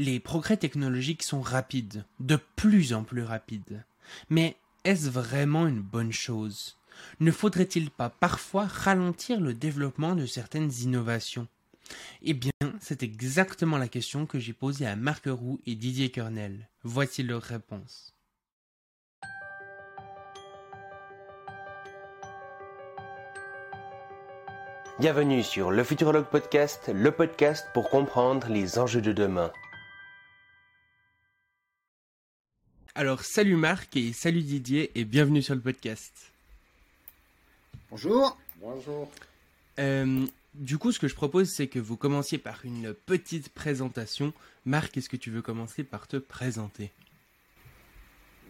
Les progrès technologiques sont rapides, de plus en plus rapides. Mais est-ce vraiment une bonne chose? Ne faudrait-il pas parfois ralentir le développement de certaines innovations? Eh bien, c'est exactement la question que j'ai posée à Marc Roux et Didier Kernel. Voici leur réponse. Bienvenue sur le Futurologue Podcast, le podcast pour comprendre les enjeux de demain. Alors, salut Marc et salut Didier et bienvenue sur le podcast. Bonjour. Bonjour. Euh, du coup, ce que je propose, c'est que vous commenciez par une petite présentation. Marc, est-ce que tu veux commencer par te présenter?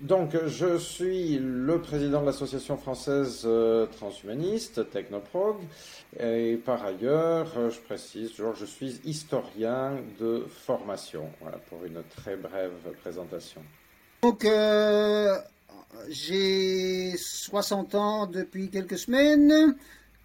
Donc, je suis le président de l'association française euh, transhumaniste, Technoprog, et par ailleurs, euh, je précise toujours, je suis historien de formation. Voilà, pour une très brève présentation. Donc, euh, j'ai 60 ans depuis quelques semaines.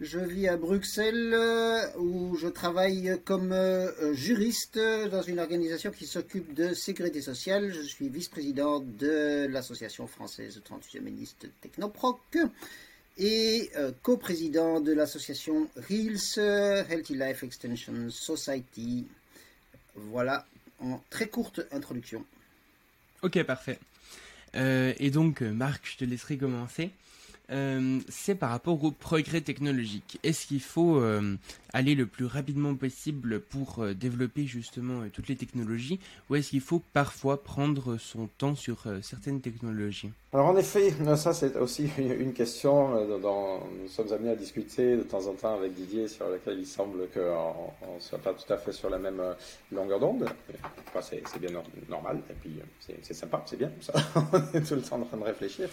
Je vis à Bruxelles euh, où je travaille comme euh, juriste dans une organisation qui s'occupe de sécurité sociale. Je suis vice-président de l'association française transhumaniste Technoproc et coprésident de l'association REALS, Healthy Life Extension Society. Voilà, en très courte introduction. Ok, parfait. Euh, et donc, Marc, je te laisserai commencer. Euh, c'est par rapport au progrès technologique. Est-ce qu'il faut euh, aller le plus rapidement possible pour euh, développer justement toutes les technologies ou est-ce qu'il faut parfois prendre son temps sur certaines technologies? Alors en effet, ça c'est aussi une question dont nous sommes amenés à discuter de temps en temps avec Didier sur laquelle il semble qu'on ne soit pas tout à fait sur la même longueur d'onde. Enfin, c'est bien nor- normal et puis c'est sympa, c'est bien. Ça. On est tout le temps en train de réfléchir.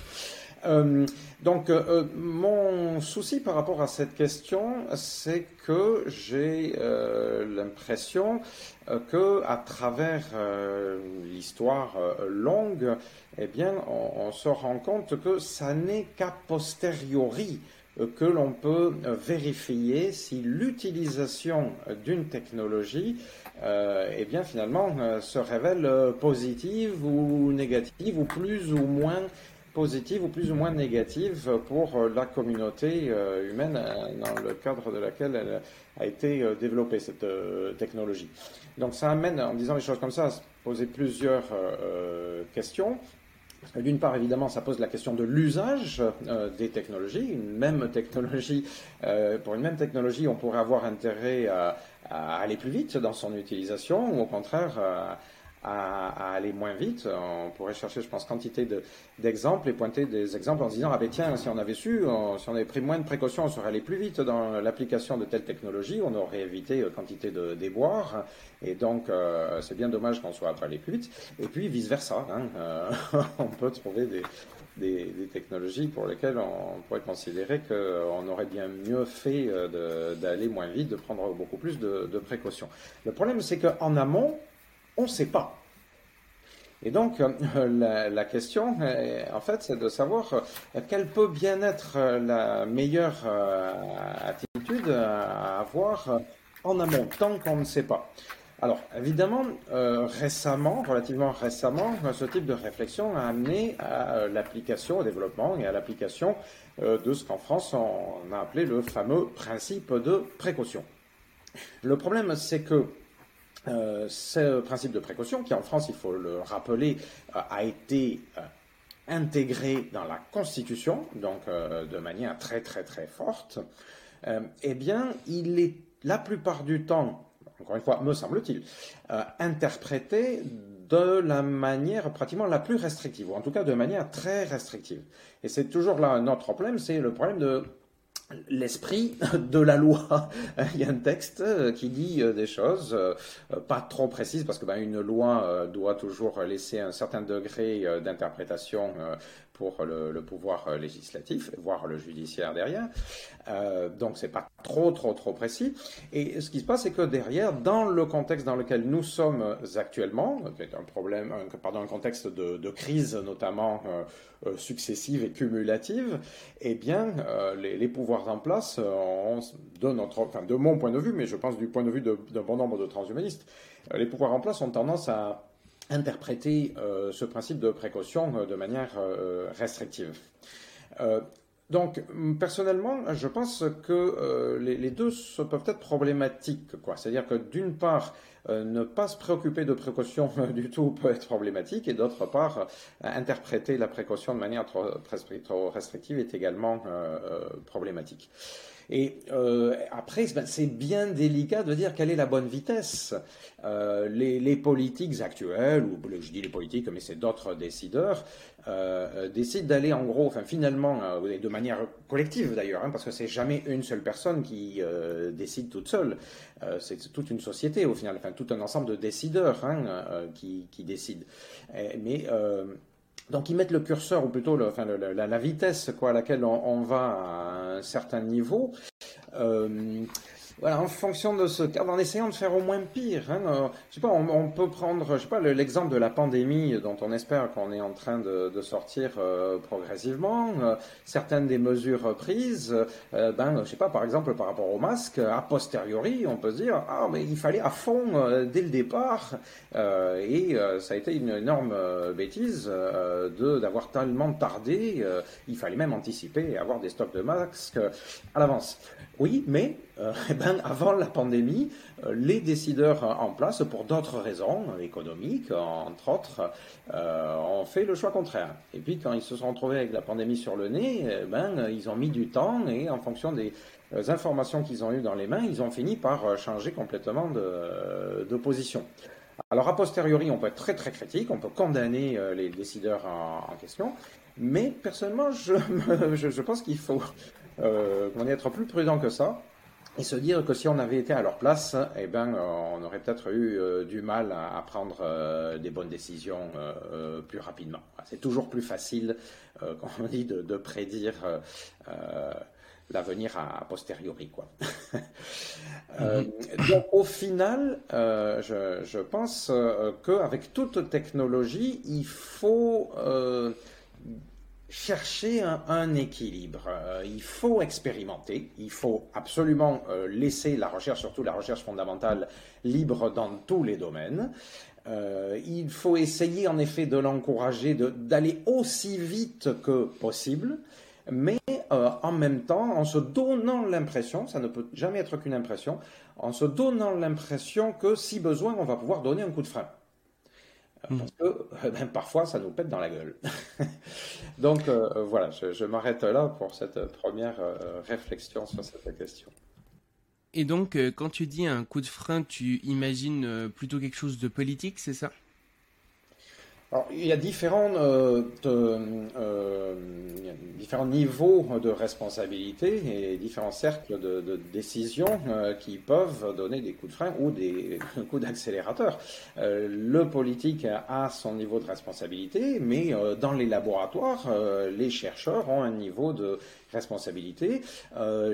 Euh, donc, euh, mon souci par rapport à cette question, c'est que j'ai euh, l'impression que à travers l'histoire longue, eh bien, on, se rend compte que ça n'est qu'à posteriori que l'on peut vérifier si l'utilisation d'une technologie, eh bien, finalement, se révèle positive ou négative, ou plus ou moins positive ou plus ou moins négative pour euh, la communauté euh, humaine euh, dans le cadre de laquelle elle a été développée, cette technologie. Donc ça amène, en disant les choses comme ça, à se poser plusieurs questions. D'une part, évidemment, ça pose la question de l'usage des technologies. Une même technologie, pour une même technologie, on pourrait avoir intérêt à, aller plus vite dans son utilisation, ou au contraire à- aller moins vite. On pourrait chercher, je pense, quantité de- d'exemples et pointer des exemples en se disant ah ben tiens, si on avait su, si on avait pris moins de précautions, on serait allé plus vite dans l'application de telle technologie, on aurait évité euh, quantité de déboires. Et donc, euh, c'est bien dommage qu'on soit pas allé plus vite. Et puis, vice-versa. Hein, euh, on peut trouver des, des, technologies pour lesquelles on pourrait considérer qu'on aurait bien mieux fait d'aller moins vite, de prendre beaucoup plus de, de précautions. Le problème, c'est qu'en amont, on ne sait pas. Et donc, euh, la, question, euh, en fait, c'est de savoir euh, quelle peut bien être la meilleure attitude à avoir en amont, tant qu'on ne sait pas. Alors, évidemment, récemment, relativement récemment, ce type de réflexion a amené à l'application, au développement et à l'application de ce qu'en France on a appelé le fameux principe de précaution. Le problème, c'est que euh, ce principe de précaution, qui en France, il faut le rappeler, euh, a été euh, intégré dans la Constitution, donc de manière très très très forte, eh bien, il est la plupart du temps, encore une fois, me semble-t-il, interprété de la manière pratiquement la plus restrictive, ou en tout cas de manière très restrictive. Et c'est toujours là notre problème, c'est le problème de l'esprit de la loi. Il y a un texte euh, qui dit euh, des choses euh, pas trop précises parce que ben, une loi doit toujours laisser un certain degré d'interprétation pour le, pouvoir euh, législatif, voire le judiciaire derrière. Euh, donc c'est pas trop trop trop précis. Et ce qui se passe, c'est que derrière, dans le contexte dans lequel nous sommes actuellement, un problème, pardon, un contexte de, crise notamment euh, euh, successive et cumulative, eh bien, les, pouvoirs en place, ont, de notre, enfin, de mon point de vue, mais je pense du point de vue d'un bon nombre de transhumanistes, les pouvoirs en place ont tendance à interpréter ce principe de précaution de manière restrictive. Donc, personnellement, je pense que les, deux peuvent être problématiques. C'est-à-dire que d'une part, euh, ne pas se préoccuper de précaution du tout peut être problématique, et d'autre part, euh, interpréter la précaution de manière trop, restrictive est également euh, problématique. Et euh, après, ben, c'est bien délicat de dire quelle est la bonne vitesse. Euh, les, politiques actuelles, ou je dis les politiques, mais c'est d'autres décideurs, euh, décident d'aller en gros, enfin finalement, de manière collective d'ailleurs, hein, parce que c'est jamais une seule personne qui décide toute seule. C'est toute une société au final, enfin tout un ensemble de décideurs hein, qui, qui, décident. mais donc ils mettent le curseur, ou plutôt la, vitesse quoi, à laquelle on, va à un certain niveau. Euh, voilà, en fonction de ce cadre, en essayant de faire au moins pire. Hein, euh, je sais pas, on, peut prendre, je sais pas, l'exemple de la pandémie dont on espère qu'on est en train de, sortir euh, progressivement. Euh, certaines des mesures prises, ben, je sais pas, par exemple par rapport au masque, a posteriori, on peut se dire, ah mais il fallait à fond dès le départ, et ça a été une énorme bêtise de d'avoir tellement tardé. il fallait même anticiper et avoir des stocks de masques à l'avance. Oui, mais euh, eh ben, avant la pandémie, euh, les décideurs en place, pour d'autres raisons économiques, entre autres, euh, ont fait le choix contraire. Et puis quand ils se sont retrouvés avec la pandémie sur le nez, eh ben, ils ont mis du temps et en fonction des informations qu'ils ont eues dans les mains, ils ont fini par changer complètement de, position. Alors a posteriori, on peut être très très critique, on peut condamner les décideurs en, question, mais personnellement, je pense qu'il faut euh, être plus prudent que ça et se dire que si on avait été à leur place, eh ben, on aurait peut-être eu euh, du mal à, prendre euh, des bonnes décisions euh, plus rapidement. C'est toujours plus facile, comme on dit, de, prédire l'avenir à, posteriori, quoi. Mm-hmm. donc, au final, je, je, pense qu'avec toute technologie, il faut chercher un, équilibre. Euh, il faut expérimenter, il faut absolument euh, laisser la recherche, surtout la recherche fondamentale, libre dans tous les domaines. Euh, il faut essayer en effet de l'encourager, d'aller aussi vite que possible, mais en même temps en se donnant l'impression, ça ne peut jamais être qu'une impression, en se donnant l'impression que si besoin, on va pouvoir donner un coup de frein. Parce que euh, ben, parfois, ça nous pète dans la gueule. Donc euh, euh, voilà, je, m'arrête là pour cette première réflexion sur cette question. Et donc, quand tu dis un coup de frein, tu imagines plutôt quelque chose de politique, c'est ça? Alors, il y a différents, euh, euh, différents niveaux de responsabilité et différents cercles de, de décision euh, qui peuvent donner des coups de frein ou des coups d'accélérateur. Euh, le politique a son niveau de responsabilité, mais euh, dans les laboratoires, les chercheurs ont un niveau de responsabilité,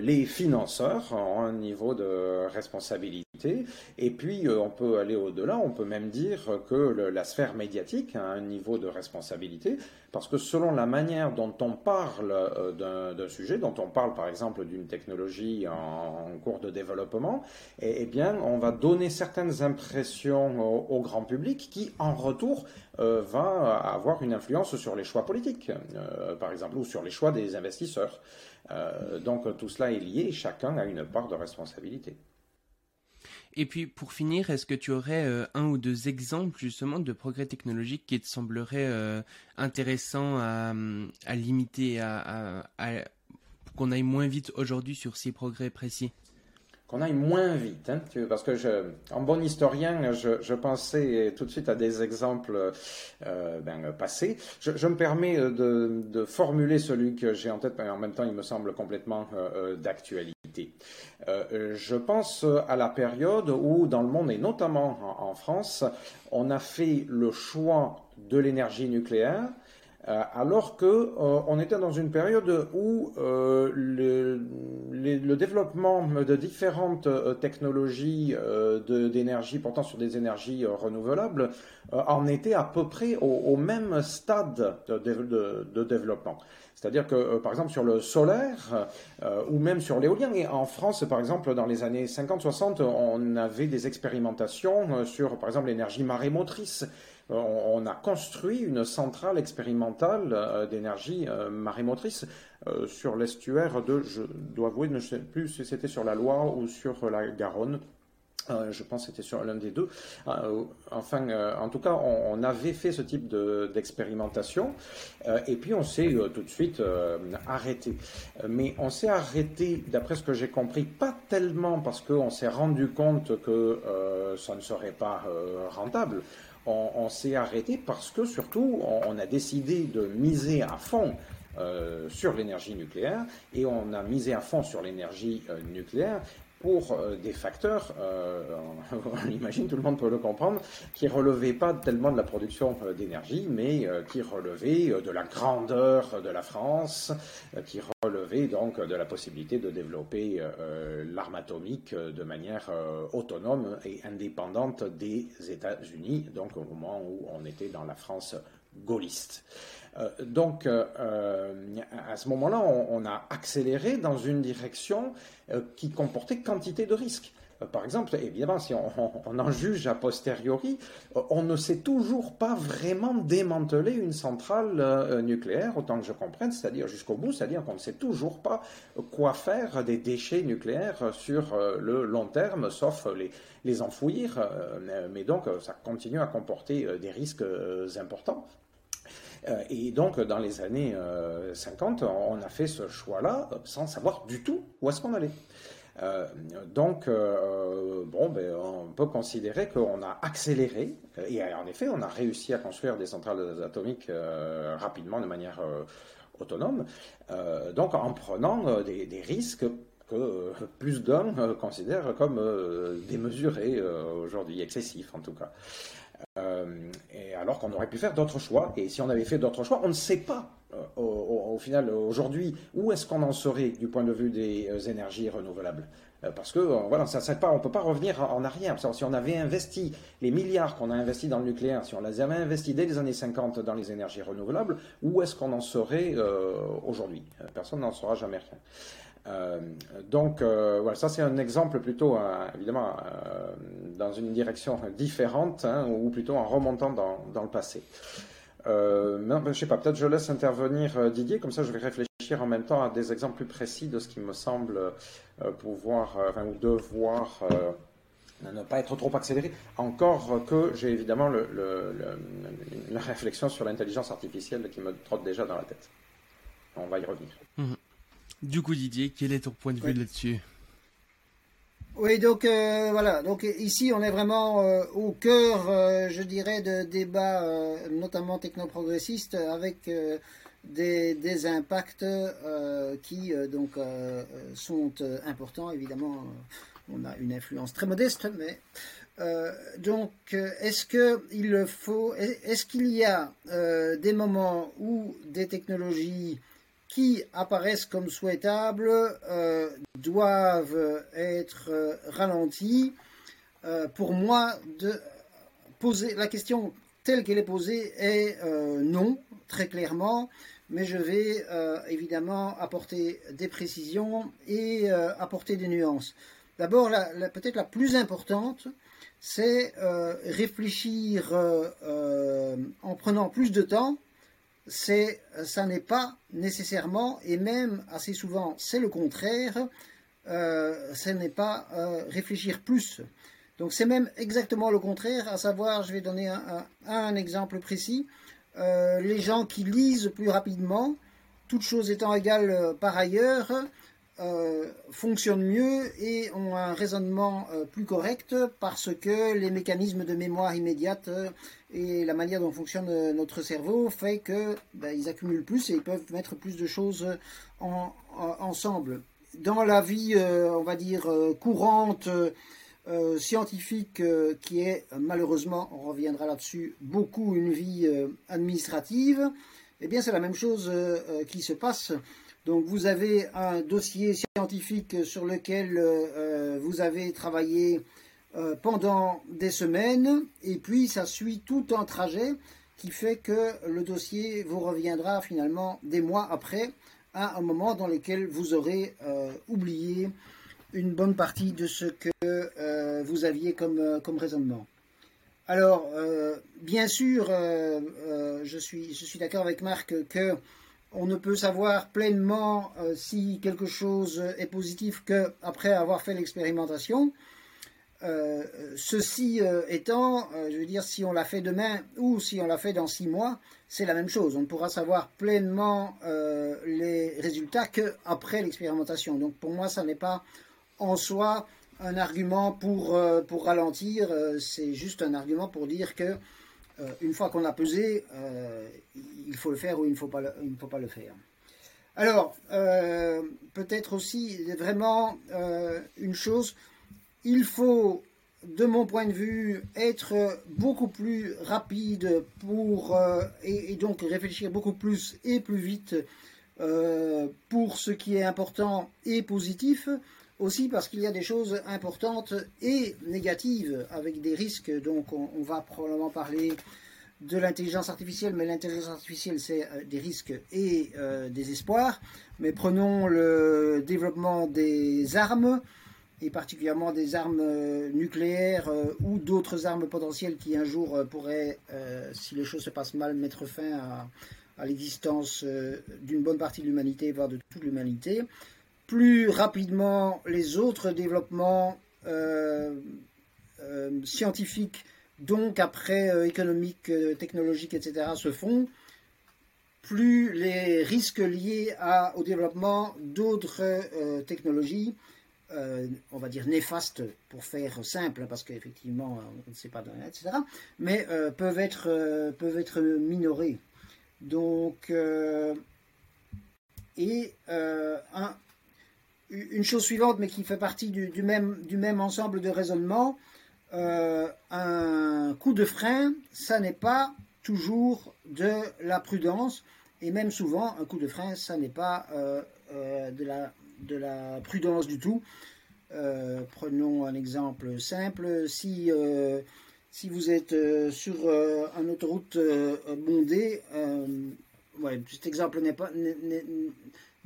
les financeurs ont un niveau de responsabilité, et puis on peut aller au-delà, on peut même dire que la sphère médiatique un niveau de responsabilité, parce que selon la manière dont on parle euh, d'un sujet, dont on parle par exemple d'une technologie en, cours de développement, eh, eh, bien, on va donner certaines impressions au, grand public qui, en retour, euh, va avoir une influence sur les choix politiques, euh, par exemple, ou sur les choix des investisseurs. donc tout cela est lié, chacun a une part de responsabilité. Et puis pour finir, est-ce que tu aurais euh, un ou deux exemples justement de progrès technologiques qui te sembleraient euh, intéressants à, limiter, à, qu'on aille moins vite aujourd'hui sur ces progrès précis? Qu'on aille moins vite, hein, parce que je, en bon historien, je, pensais tout de suite à des exemples euh, ben, passés. Je, me permets de, formuler celui que j'ai en tête, mais en même temps, il me semble complètement d'actualité. Euh, je pense à la période où, dans le monde et notamment en, France, on a fait le choix de l'énergie nucléaire euh, alors que euh, on était dans une période où le, développement de différentes technologies d'énergie portant sur des énergies renouvelables en était à peu près au, même stade de, de, de développement. C'est-à-dire que, par exemple, sur le solaire ou même sur l'éolien, et en France, par exemple, dans les années 50-60, on avait des expérimentations sur, par exemple, l'énergie marémotrice on, a construit une centrale expérimentale d'énergie marémotrice sur l'estuaire de, je dois avouer, je ne sais plus si c'était sur la Loire ou sur la Garonne. Euh, je pense que c'était sur l'un des deux. Euh, enfin, euh, en tout cas, on, avait fait ce type d'expérimentation et puis on s'est tout de suite arrêté. Mais on s'est arrêté, d'après ce que j'ai compris, pas tellement parce qu'on s'est rendu compte que ça ne serait pas rentable. On, s'est arrêté parce que surtout, on, a décidé de miser à fond sur l'énergie nucléaire et on a misé à fond sur l'énergie nucléaire pour euh, des facteurs, euh, on imagine, tout le monde peut le comprendre, qui relevaient pas tellement de la production euh, d'énergie, mais qui relevaient de la grandeur de la France, qui relevaient donc de la possibilité de développer l'arme atomique de manière autonome et indépendante des États-Unis, donc au moment où on était dans la France gaulliste. Euh, donc, euh, euh, à ce moment-là, on, a accéléré dans une direction qui comportait quantité de risques. Par exemple, évidemment, si on, en juge a posteriori, on ne sait toujours pas vraiment démanteler une centrale nucléaire, autant que je comprenne, c'est-à-dire jusqu'au bout, c'est-à-dire qu'on ne sait toujours pas quoi faire des déchets nucléaires sur le long terme, sauf les, les enfouir. mais donc, ça continue à comporter des risques importants. Euh, et donc, dans les années 50, euh, on a fait ce choix-là sans savoir du tout où est-ce qu'on allait. Euh, donc, bon, ben, on peut considérer qu'on a accéléré, et en effet, on a réussi à construire des centrales atomiques rapidement de manière autonome, donc en prenant des, risques que plus d'un considère comme démesurés aujourd'hui, excessifs en tout cas. Euh, alors qu'on aurait pu faire d'autres choix. Et si on avait fait d'autres choix, on ne sait pas euh, au, final aujourd'hui où est-ce qu'on en serait du point de vue des euh, énergies renouvelables. Parce que voilà, ça, pas, on ne peut pas revenir en arrière. Si on avait investi les milliards qu'on a investis dans le nucléaire, si on les avait investis dès les années 50 dans les énergies renouvelables, où est-ce qu'on en serait aujourd'hui? Personne n'en saura jamais rien. Euh, donc euh, voilà, ça c'est un exemple plutôt euh, évidemment dans une direction différente hein, ou plutôt en remontant dans, le passé. Non, ben, je sais pas, peut-être je laisse intervenir Didier, comme ça je vais réfléchir en même temps à des exemples plus précis de ce qui me semble pouvoir ou devoir ne pas être trop accéléré. Encore que j'ai évidemment le, la réflexion sur l'intelligence artificielle qui me trotte déjà dans la tête. On va y revenir. Mmh. Du coup, Didier, quel est ton point de vue là-dessus? Oui, donc euh, voilà. Donc ici, on est vraiment euh, au cœur, euh, je dirais, de débats, notamment technoprogressistes, avec des, des, impacts qui donc sont importants. Évidemment, on a une influence très modeste, mais donc est-ce que il faut, est-ce qu'il y a des moments où des technologies apparaissent comme souhaitables euh, doivent être euh, ralentis. Euh, pour moi, de poser la question telle qu'elle est posée est non, très clairement, mais je vais évidemment apporter des précisions et apporter des nuances. D'abord, peut-être la plus importante, c'est réfléchir en prenant plus de temps c'est, ça n'est pas nécessairement, et même assez souvent c'est le contraire, euh, ce n'est pas euh, réfléchir plus. Donc c'est même exactement le contraire, à savoir, je vais donner un, exemple précis, euh, les gens qui lisent plus rapidement, toutes choses étant égales par ailleurs, fonctionnent mieux et ont un raisonnement plus correct parce que les mécanismes de mémoire immédiate et la manière dont fonctionne euh, notre cerveau fait que ben, ils accumulent plus et ils peuvent mettre plus de choses en, ensemble. Dans la vie, euh, on va dire euh, courante, scientifique, qui est malheureusement, on reviendra là-dessus, beaucoup une vie administrative, eh bien c'est la même chose qui se passe. Donc vous avez un dossier scientifique sur lequel vous avez travaillé euh, pendant des semaines, et puis ça suit tout un trajet qui fait que le dossier vous reviendra finalement des mois après, à un moment dans lequel vous aurez oublié une bonne partie de ce que vous aviez comme, comme raisonnement. Alors, bien sûr, je suis, je suis d'accord avec Marc que on ne peut savoir pleinement euh, si quelque chose est positif qu'après avoir fait l'expérimentation. Euh, ceci euh, étant, je veux dire, si on l'a fait demain ou si on l'a fait dans six mois, c'est la même chose. On ne pourra savoir pleinement les résultats qu'après l'expérimentation. Donc pour moi, ça n'est pas en soi un argument pour, pour ralentir, c'est juste un argument pour dire que euh, une fois qu'on a pesé, euh, il faut le faire ou il ne faut pas le, faire. Alors, euh, peut-être aussi vraiment une chose, il faut, de mon point de vue, être beaucoup plus rapide pour, et, donc réfléchir beaucoup plus et plus vite pour ce qui est important et positif, aussi parce qu'il y a des choses importantes et négatives avec des risques. Donc on, va probablement parler de l'intelligence artificielle, mais l'intelligence artificielle c'est euh, des risques et euh, des espoirs. Mais prenons le développement des armes et particulièrement des armes euh, nucléaires ou d'autres armes potentielles qui un jour pourraient, si les choses se passent mal, mettre fin à, à l'existence d'une bonne partie de l'humanité, voire de toute l'humanité plus rapidement les autres développements euh, euh, scientifiques, donc après euh, économiques, technologiques, etc., se font, plus les risques liés au développement d'autres technologies, on va dire néfastes pour faire simple, parce qu'effectivement on ne sait pas, etc., mais peuvent, être, peuvent être minorés. Donc, et un, une chose suivante, mais qui fait partie du, même, ensemble de raisonnement, euh, un coup de frein, ça n'est pas toujours de la prudence, et même souvent, un coup de frein, ça n'est pas euh, euh, de, la, de, la, prudence du tout. prenons un exemple simple, si, vous êtes sur une autoroute bondée, cet exemple n'est pas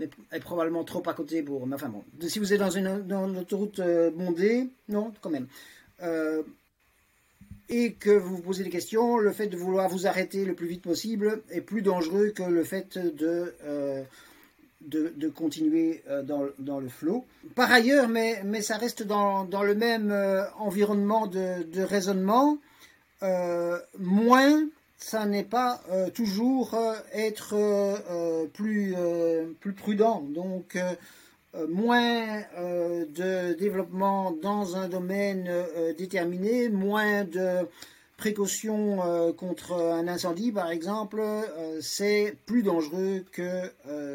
est probablement trop à côté pour. Enfin bon, si vous êtes dans une, autoroute euh, bondée, non, quand même. Euh, et que vous vous posez des questions, le fait de vouloir vous arrêter le plus vite possible est plus dangereux que le fait de, euh, de, continuer dans, dans, le flot. Par ailleurs, mais, mais ça reste dans, dans le même environnement de raisonnement, moins ça n'est pas euh, toujours euh, être euh, plus, plus prudent. Donc, moins de développement dans un domaine déterminé, moins de précautions contre un incendie, par exemple, c'est plus dangereux que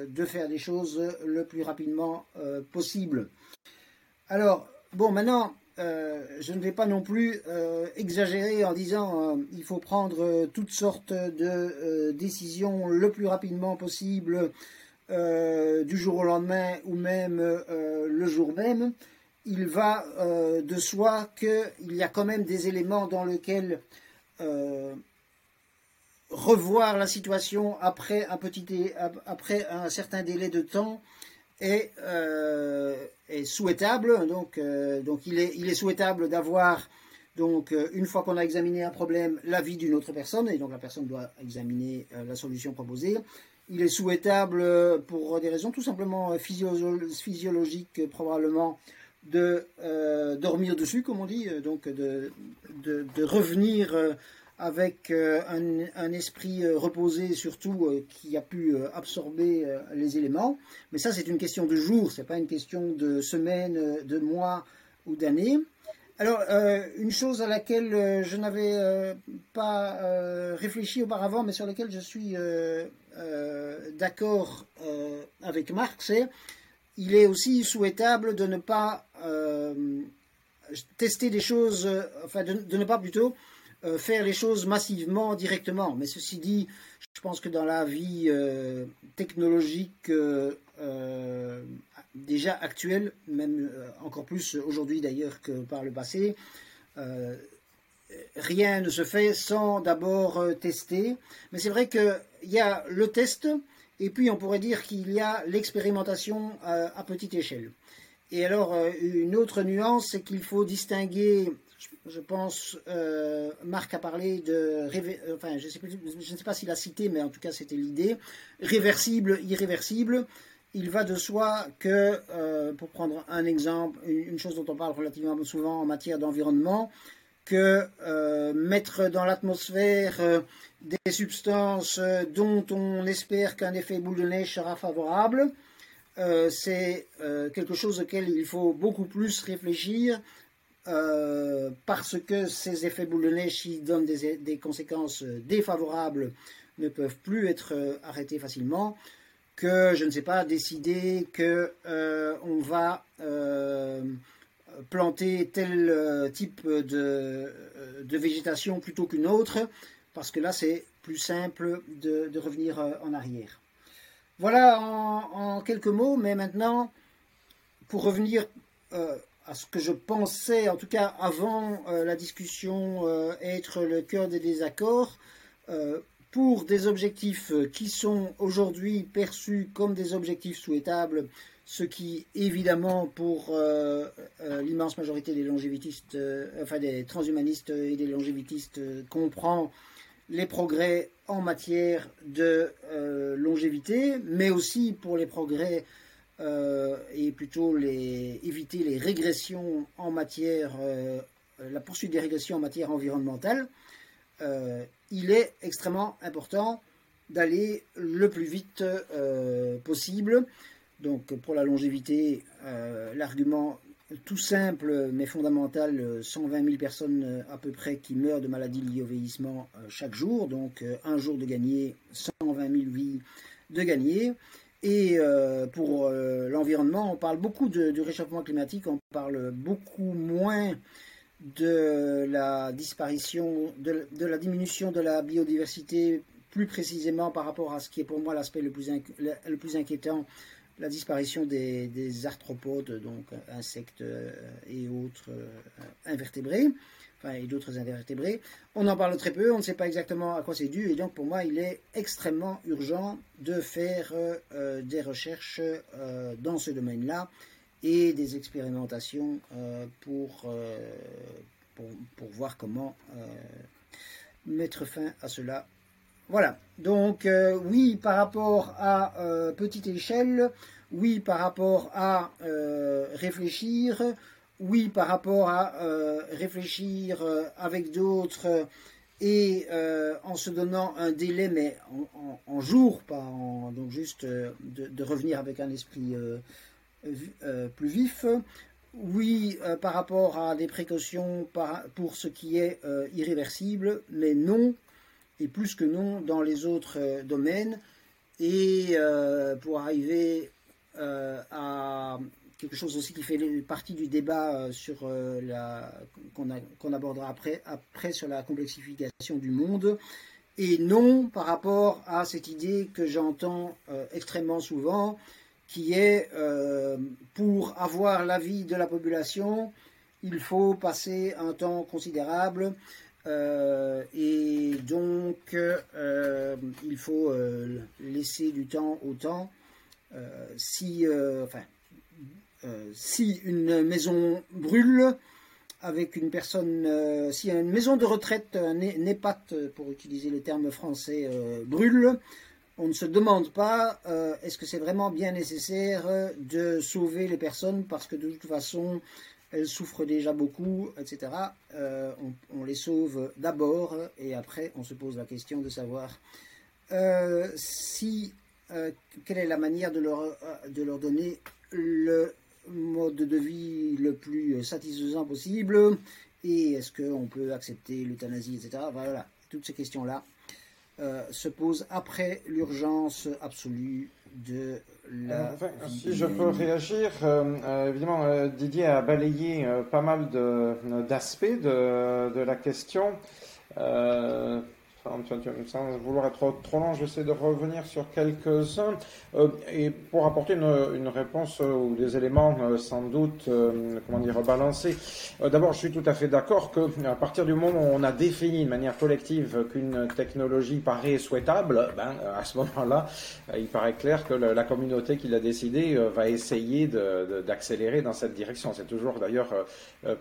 de faire des choses le plus rapidement possible. Alors, bon, maintenant, je ne vais pas non plus euh, exagérer en disant euh, il faut prendre toutes sortes de décisions le plus rapidement possible du jour au lendemain ou même le jour même. Il va de soi qu'il y a quand même des éléments dans lesquels revoir la situation après un, petit, après un certain délai de temps est, euh, est souhaitable. Donc, euh, donc il, est, il est souhaitable d'avoir, donc, euh, une fois qu'on a examiné un problème, l'avis d'une autre personne, et donc la personne doit examiner la solution proposée. Il est souhaitable, pour des raisons tout simplement physiologiques, probablement, de dormir dessus, comme on dit, donc de, de revenir avec euh, un, esprit euh, reposé surtout euh, qui a pu absorber les éléments. Mais ça, c'est une question de jours, c'est pas une question de semaines, de mois ou d'années. Alors, une chose à laquelle je n'avais pas réfléchi auparavant, mais sur laquelle je suis d'accord avec Marc, c'est il est aussi souhaitable de ne pas tester des choses, enfin de, ne pas plutôt euh, faire les choses massivement, directement. Mais ceci dit, je pense que dans la vie euh, technologique euh, déjà actuelle, même encore plus aujourd'hui d'ailleurs que par le passé, rien ne se fait sans d'abord tester. Mais c'est vrai qu'il y a le test, et puis on pourrait dire qu'il y a l'expérimentation à petite échelle. Et alors, une autre nuance, c'est qu'il faut distinguer je pense, euh, Marc a parlé de, euh, enfin, je, ne sais pas s'il a cité, mais en tout cas c'était l'idée, réversible, irréversible. Il va de soi que, euh, pour prendre un exemple, une chose dont on parle relativement souvent en matière d'environnement, que mettre dans l'atmosphère des substances dont on espère qu'un effet boule de neige sera favorable, c'est quelque chose auquel il faut beaucoup plus réfléchir euh, parce que ces effets boule de neige qui donnent des, conséquences défavorables ne peuvent plus être euh, arrêtés facilement, que je ne sais pas décider que euh, on va planter tel type de, végétation plutôt qu'une autre, parce que là c'est plus simple de, revenir en arrière. Voilà en, quelques mots, mais maintenant, pour revenir à ce que je pensais, en tout cas avant euh, la discussion, euh, être le cœur des désaccords, euh, pour des objectifs qui sont aujourd'hui perçus comme des objectifs souhaitables, ce qui évidemment pour l'immense majorité des longévitistes, enfin des transhumanistes et des longévitistes comprend les progrès en matière de longévité, mais aussi pour les progrès euh, et plutôt les, éviter les régressions en matière, euh, la poursuite des régressions en matière environnementale, euh, il est extrêmement important d'aller le plus vite possible. Donc pour la longévité, l'argument tout simple mais fondamental, 120 000 personnes à peu près qui meurent de maladies liées au vieillissement chaque jour, donc un jour de gagner, 120 000 vies de gagner. Et euh, pour euh, l'environnement, on parle beaucoup du réchauffement climatique, on parle beaucoup moins de la disparition, de, la diminution de la biodiversité, plus précisément par rapport à ce qui est pour moi l'aspect le plus, le, plus inquiétant, la disparition des, arthropodes, donc insectes euh, et autres invertébrés et d'autres invertébrés. On en parle très peu, on ne sait pas exactement à quoi c'est dû, et donc pour moi, il est extrêmement urgent de faire euh, des recherches euh, dans ce domaine-là et des expérimentations euh, pour, pour, voir comment mettre fin à cela. Voilà, donc oui, par rapport à petite échelle, oui, par rapport à réfléchir, oui, par rapport à euh, réfléchir euh, avec d'autres et euh, en se donnant un délai, mais en, jours, pas en, donc juste de, revenir avec un esprit plus vif. Oui, par rapport à des précautions pour ce qui est irréversible, mais non, et plus que non, dans les autres domaines. Et pour arriver à quelque chose aussi qui fait partie du débat euh, sur euh, la qu'on abordera après après sur la complexification du monde. Et non par rapport à cette idée que j'entends euh, extrêmement souvent qui est pour avoir l'avis de la population il faut passer un temps considérable et donc il faut laisser du temps au temps si enfin euh, si une maison brûle, avec une personne, euh, si une maison de retraite, un EHPAD, pour utiliser le terme français, euh, brûle, on ne se demande pas est-ce que c'est vraiment bien nécessaire de sauver les personnes parce que de toute façon elles souffrent déjà beaucoup, etc. On, les sauve d'abord et après on se pose la question de savoir si quelle est la manière de leur, de leur donner le mode de vie le plus satisfaisant possible et est-ce qu'on peut accepter l'euthanasie, etc. Voilà, toutes ces questions-là euh, se posent après l'urgence absolue de la. Euh, si je peux réagir, euh, évidemment, Didier a balayé pas mal d'aspects de, de, la question. Sans vouloir être trop long, je vais essayer de revenir sur quelques-uns et pour apporter une, réponse ou des éléments sans doute, comment dire, balancés. D'abord, je suis tout à fait d'accord que à partir du moment où on a défini de manière collective qu'une technologie paraît souhaitable, ben, à ce moment-là, il paraît clair que la communauté qui l'a décidé va essayer d'accélérer dans cette direction. C'est toujours d'ailleurs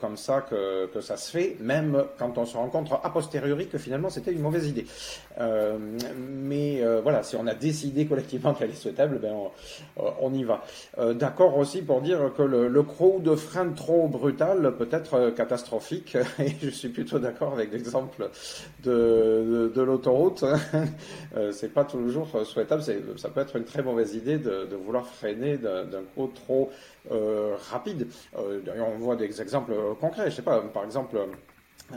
comme ça que, que ça se fait, même quand on se rencontre a posteriori que finalement c'était une mauvaise idée. Euh, mais euh, voilà, si on a décidé collectivement qu'elle est souhaitable, ben on, y va. Euh, d'accord aussi pour dire que le, le de frein trop brutal peut être catastrophique, et je suis plutôt d'accord avec l'exemple de, de, l'autoroute. c'est pas toujours souhaitable, ça peut être une très mauvaise idée de, de vouloir freiner d'un coup trop rapide. D'ailleurs, on voit des exemples concrets. Je sais pas, par exemple.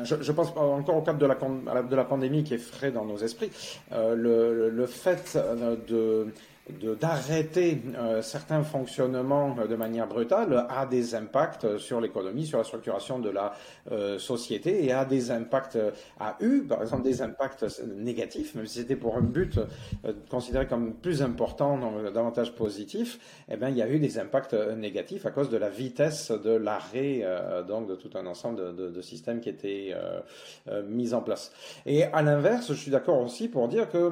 Je, pense encore au cadre de la, pandémie qui est frais dans nos esprits. Euh, le, le, fait de d'arrêter euh, certains fonctionnements de manière brutale a des impacts sur l'économie, sur la structuration de la euh, société et a des impacts, euh, a eu par exemple des impacts négatifs, même si c'était pour un but considéré comme plus important, davantage positif, eh bien il y a eu des impacts négatifs à cause de la vitesse de l'arrêt donc de tout un ensemble de, de, systèmes qui étaient mis en place. Et à l'inverse, je suis d'accord aussi pour dire que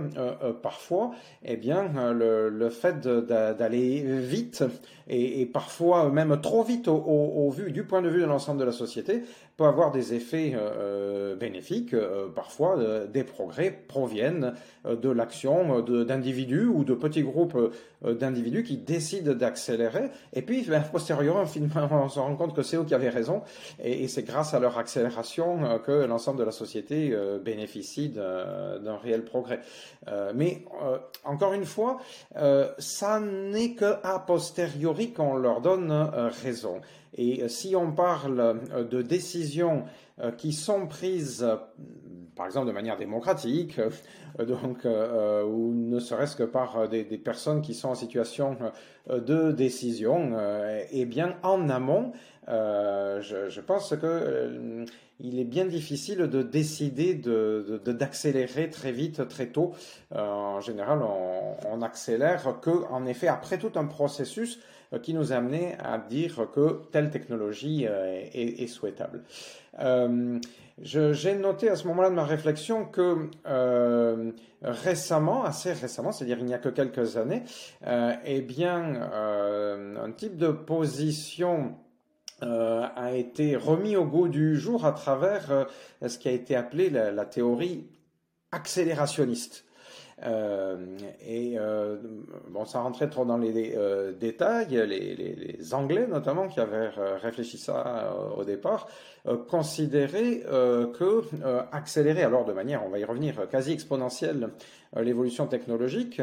parfois, eh bien le le fait d'aller vite et, parfois même trop vite au, vu, du point de vue de l'ensemble de la société peut avoir des effets euh, euh, bénéfiques. Euh, parfois, des progrès proviennent de l'action d'individus ou de petits groupes d'individus qui décident d'accélérer. Et puis, ben, postérieurement, on se rend compte que c'est eux qui avaient raison. Et, c'est grâce à leur accélération que l'ensemble de la société bénéficie d'un réel progrès. mais encore une fois, ça n'est que a posteriori qu'on leur donne raison. Et euh, si on parle euh, de décisions euh, qui sont prises, par exemple de manière démocratique, donc, ou ne serait-ce que par des, personnes qui sont en situation de décision, eh bien, en amont, je, pense que il est bien difficile de décider d'accélérer très vite, très tôt. en général, on, on accélère que, en effet, après tout un processus qui nous a amené à dire que telle technologie euh, est, souhaitable. Euh, j'ai noté à ce moment-là de ma réflexion que récemment, assez récemment, c'est-à-dire il n'y a que quelques années, eh bien, un type de position a été remis au goût du jour à travers ce qui a été appelé la théorie accélérationniste. Euh, et euh, bon, ça rentrait trop dans les euh, détails. Les, les, Anglais, notamment, qui avaient réfléchi ça au départ, considéraient que accélérer, alors de manière, on va y revenir, quasi exponentielle, l'évolution technologique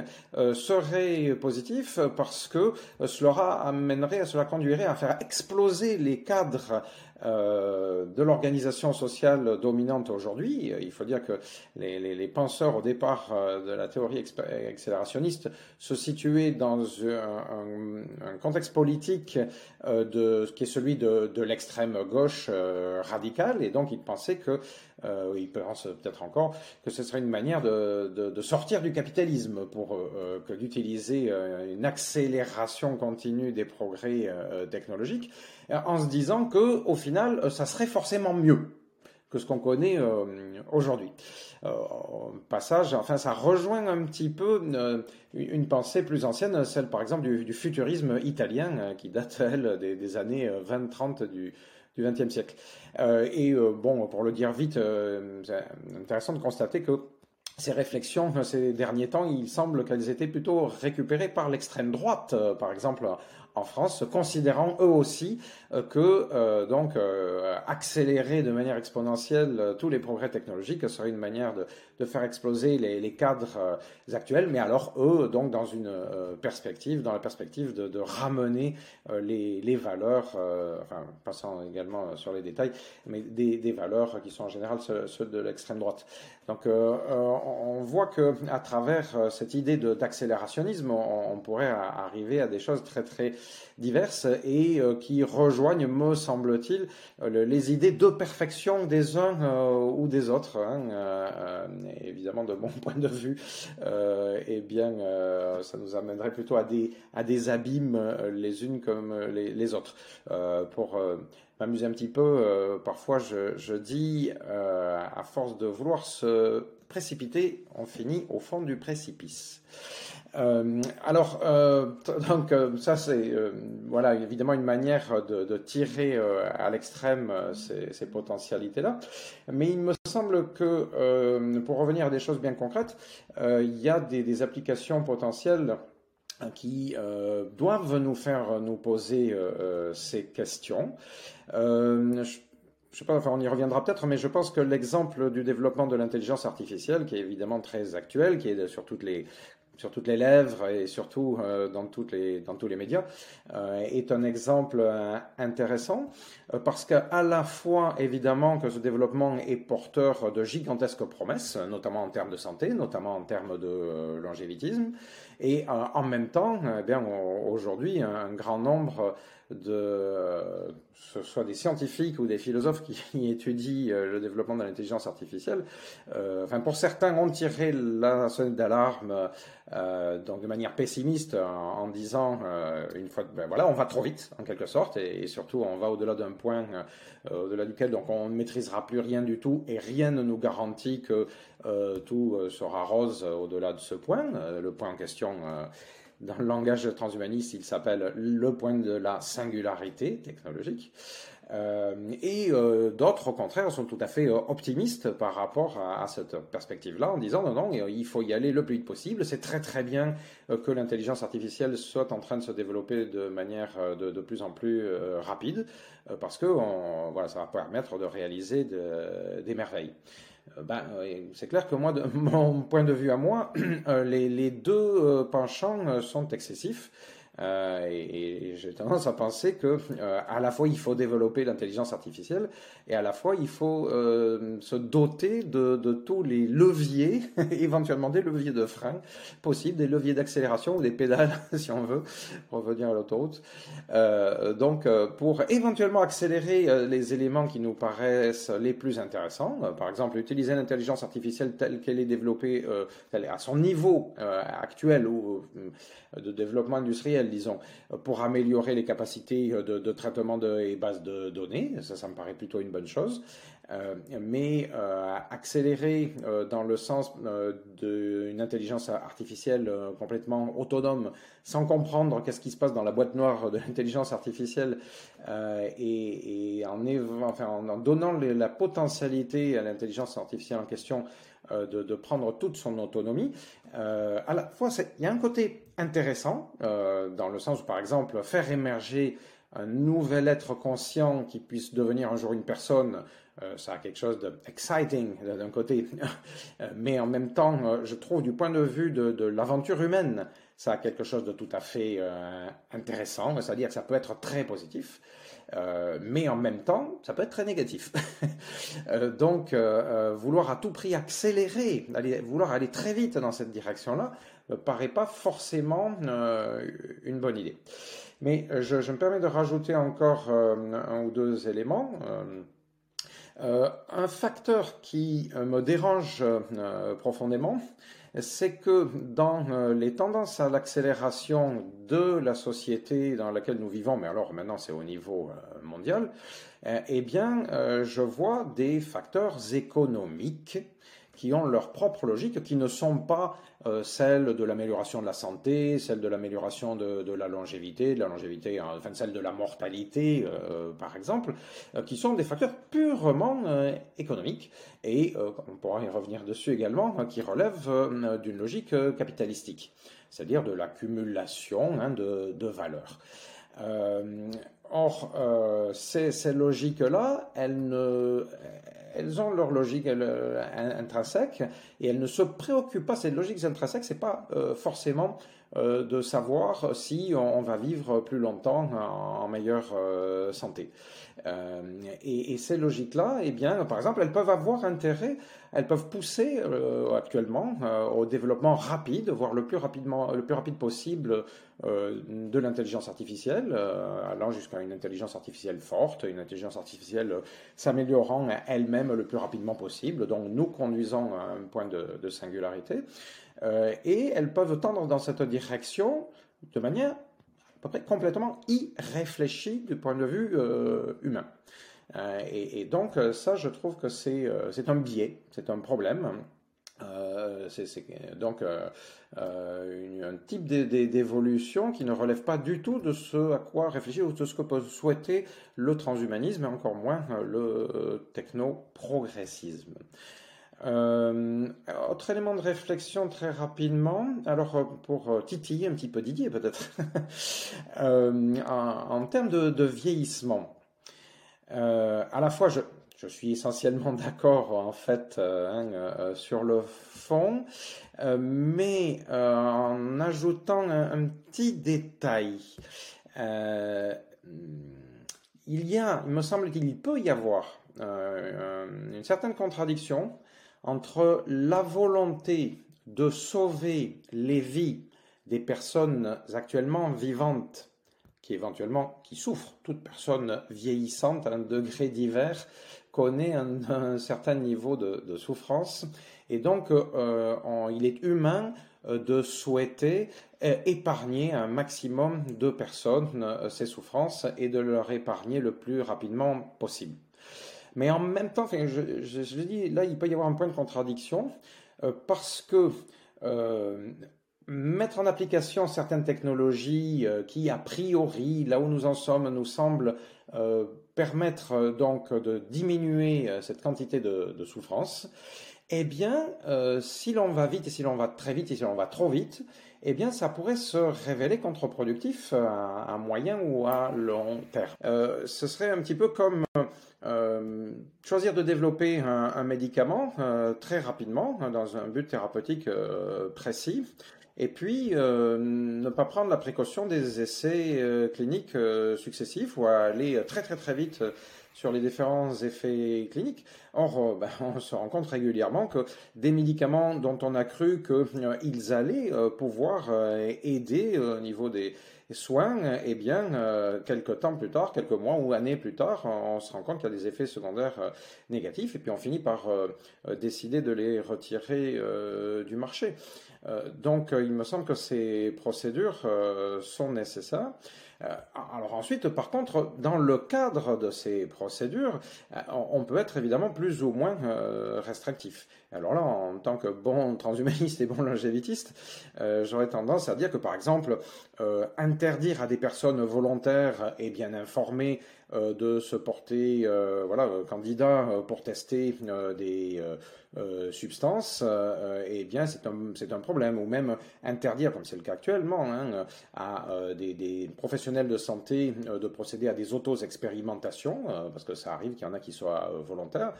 serait positif parce que cela amènerait, cela conduirait à faire exploser les cadres euh, de l'organisation sociale dominante aujourd'hui. Il faut dire que les, penseurs au départ euh, de la théorie accélérationniste se situaient dans un, contexte politique euh, de, qui est celui de, l'extrême gauche radicale, et donc ils pensaient que euh, ils pensent peut-être encore que ce serait une manière de, sortir du capitalisme pour que d'utiliser une accélération continue des progrès technologiques. Euh, en se disant que au final, euh, ça serait forcément mieux que ce qu'on connaît euh, aujourd'hui. passage, enfin, ça rejoint un petit peu une pensée plus ancienne, celle par exemple du, futurisme italien, qui date, elle, des, années 20-30 du, du XXe siècle. et bon, pour le dire vite, c'est intéressant de constater que ces réflexions, ces derniers temps, il semble qu'elles étaient plutôt récupérées par l'extrême droite, par exemple en France, considérant eux aussi euh, que euh, donc euh, accélérer de manière exponentielle tous les progrès technologiques serait une manière de, de faire exploser les, les cadres actuels, mais alors eux donc dans une perspective, dans la perspective de, de ramener les, les, valeurs, enfin passant également sur les détails, mais des, des, valeurs qui sont en général ceux, de l'extrême droite. Donc on voit que à travers cette idée d'accélérationnisme, on, on, pourrait arriver à des choses très très diverses et qui rejoignent, me semble-t-il, les idées de perfection des uns ou des autres. Hein. évidemment, de mon point de vue, eh bien, ça nous amènerait plutôt à des, à des abîmes les unes comme les, les autres. pour m'amuser un petit peu, euh, parfois je, dis, euh, à force de vouloir se précipiter, on finit au fond du précipice. Euh, alors, donc ça c'est voilà évidemment une manière de, tirer à l'extrême ces, potentialités-là, mais il me semble que pour revenir à des choses bien concrètes, il y a des applications potentielles qui euh, doivent nous faire nous poser euh, euh, ces questions. je, je sais pas, enfin on y reviendra peut-être, mais je pense que l'exemple du développement de l'intelligence artificielle, qui est évidemment très actuel, qui est sur toutes les sur toutes les lèvres et surtout dans, toutes les, dans tous les médias, est un exemple intéressant parce qu'à la fois, évidemment, que ce développement est porteur de gigantesques promesses, notamment en termes de santé, notamment en termes de longévitisme, et en même temps, eh bien aujourd'hui, un grand nombre de ce soit des scientifiques ou des philosophes qui étudient euh, le développement de l'intelligence artificielle, euh, enfin pour certains ont tiré la sonnette d'alarme euh, de manière pessimiste en, disant une fois ben voilà on va trop vite en quelque sorte et, surtout on va au-delà d'un point au-delà duquel donc on ne maîtrisera plus rien du tout et rien ne nous garantit que tout sera rose au-delà de ce point le point en question dans le langage transhumaniste, il s'appelle le point de la singularité technologique. Euh, et euh, d'autres, au contraire, sont tout à fait euh, optimistes par rapport à, cette perspective-là, en disant non, non, il faut y aller le plus vite possible. C'est très très bien que l'intelligence artificielle soit en train de se développer de manière de, plus en plus rapide, parce que voilà, ça va permettre de réaliser des merveilles. Euh, ben, c'est clair que moi, de mon point de vue à moi, euh, les, les deux euh, penchants sont excessifs. Euh, et, j'ai tendance à penser que euh, à la fois il faut développer l'intelligence artificielle et à la fois il faut euh, se doter de, tous les leviers, éventuellement des leviers de frein possibles, des leviers d'accélération ou des pédales si on veut revenir à l'autoroute. donc pour éventuellement accélérer les éléments qui nous paraissent les plus intéressants, par exemple utiliser l'intelligence artificielle telle qu'elle est développée à son niveau actuel ou de développement industriel disons, pour améliorer les capacités de, traitement de, et bases de données. Ça, ça me paraît plutôt une bonne chose. Euh, mais euh, accélérer euh, dans le sens d'une intelligence artificielle complètement autonome, sans comprendre qu'est-ce qui se passe dans la boîte noire de l'intelligence artificielle, et, et en, enfin, en, donnant la potentialité à l'intelligence artificielle en question de, de, prendre toute son autonomie, à la fois il y a un côté intéressant dans le sens où, par exemple, faire émerger un nouvel être conscient qui puisse devenir un jour une personne, euh, ça a quelque chose de exciting d'un côté, euh, mais en même temps, euh, je trouve du point de vue de, de l'aventure humaine, ça a quelque chose de tout à fait intéressant, c'est-à-dire que ça peut être très positif, mais en même temps, ça peut être très négatif. donc, vouloir à tout prix accélérer, vouloir aller très vite dans cette direction-là, ne paraît pas forcément une bonne idée. Mais euh, je, me permets de rajouter encore euh, un ou deux éléments. Euh, un facteur qui me dérange profondément, c'est que dans les tendances à l'accélération de la société dans laquelle nous vivons, mais alors maintenant c'est au niveau mondial, eh bien, je vois des facteurs économiques qui ont leur propre logique, qui ne sont pas euh, celles de l'amélioration de la santé, celles de l'amélioration de, la longévité, de la longévité, hein, enfin celles de la mortalité, euh, par exemple, euh, qui sont des facteurs purement économiques et on pourra y revenir dessus également, hein, qui relèvent d'une logique capitalistique, c'est-à-dire de l'accumulation hein, de, de valeurs. or, ces logiques-là, elles ne elles ont leur logique euh, intrinsèque et elles ne se préoccupent pas. Cette logique intrinsèque, c'est pas euh, forcément de savoir si on, va vivre plus longtemps en, meilleure santé. Et, ces logiques-là, eh bien, par exemple, elles peuvent avoir intérêt, elles peuvent pousser actuellement au développement rapide, voire le plus rapidement, le plus rapide possible de l'intelligence artificielle, allant jusqu'à une intelligence artificielle forte, une intelligence artificielle s'améliorant elle-même le plus rapidement possible, donc nous conduisant à un point de singularité. Et elles peuvent tendre dans cette direction de manière à peu près complètement irréfléchie du point de vue humain. Euh, et, donc euh, ça, je trouve que euh, c'est un biais, c'est un problème. c'est donc un type d'évolution qui ne relève pas du tout de ce à quoi réfléchir ou de ce que peut souhaiter le transhumanisme et encore moins le techno-progressisme. Autre élément de réflexion très rapidement, alors pour titiller un petit peu Didier peut-être, en, termes de vieillissement. Euh, à la fois, je, suis essentiellement d'accord en fait euh, hein, euh, sur le fond, mais en ajoutant un, petit détail. il y a, il me semble qu'il peut y avoir une certaine contradiction entre la volonté de sauver les vies des personnes actuellement vivantes qui éventuellement qui souffre. Toute personne vieillissante à un degré divers connaît un, certain niveau de, souffrance et donc euh, il est humain euh, de souhaiter euh, épargner un maximum de personnes ces souffrances et de leur épargner le plus rapidement possible. Mais en même temps, je, dis, là, il peut y avoir un point de contradiction parce que mettre en application certaines technologies euh, qui, a priori, là où nous en sommes, nous semblent euh, permettre euh, donc de diminuer cette quantité de, souffrance, eh bien, si l'on va vite et si l'on va très vite et si l'on va trop vite, eh bien, ça pourrait se révéler contre-productif à, moyen ou à long terme. ce serait un petit peu comme choisir de développer un, médicament très rapidement dans un but thérapeutique précis et puis, euh, ne pas prendre la précaution des essais euh, cliniques euh, successifs ou aller très très très vite sur les différents effets cliniques. Or, ben, on se rend compte régulièrement que des médicaments dont on a cru qu'ils allaient pouvoir aider au niveau des soins, eh bien, quelques temps plus tard, quelques mois ou années plus tard, on se rend compte qu'il y a des effets secondaires négatifs et puis on finit par décider de les retirer du marché. Euh, donc, euh, il me semble que ces procédures euh, sont nécessaires. Alors ensuite, par contre, dans le cadre de ces procédures, on peut être évidemment plus ou moins restrictif. Alors là, en tant que bon transhumaniste et bon longévitiste, j'aurais tendance à dire que, par exemple, interdire à des personnes volontaires et bien informées de se porter voilà, candidat pour tester des euh, substances, euh, eh bien c'est un, un problème. Ou même interdire, comme c'est le cas actuellement, hein, à euh, des, des, professionnels de santé de procéder à des auto-expérimentations, parce que ça arrive qu'il y en a qui soient volontaires,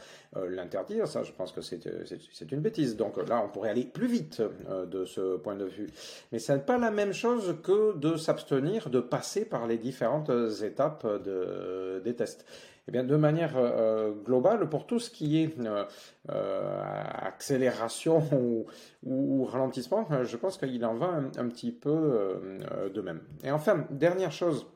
l'interdire, ça je pense que c'est une bêtise. Donc là, on pourrait aller plus vite de ce point de vue. Mais ce n'est pas la même chose que de s'abstenir de passer par les différentes étapes de, des tests. Eh bien, de manière euh, globale, pour tout ce qui est euh, euh, accélération ou, ralentissement, je pense qu'il en va un, petit peu de même. Et enfin, dernière chose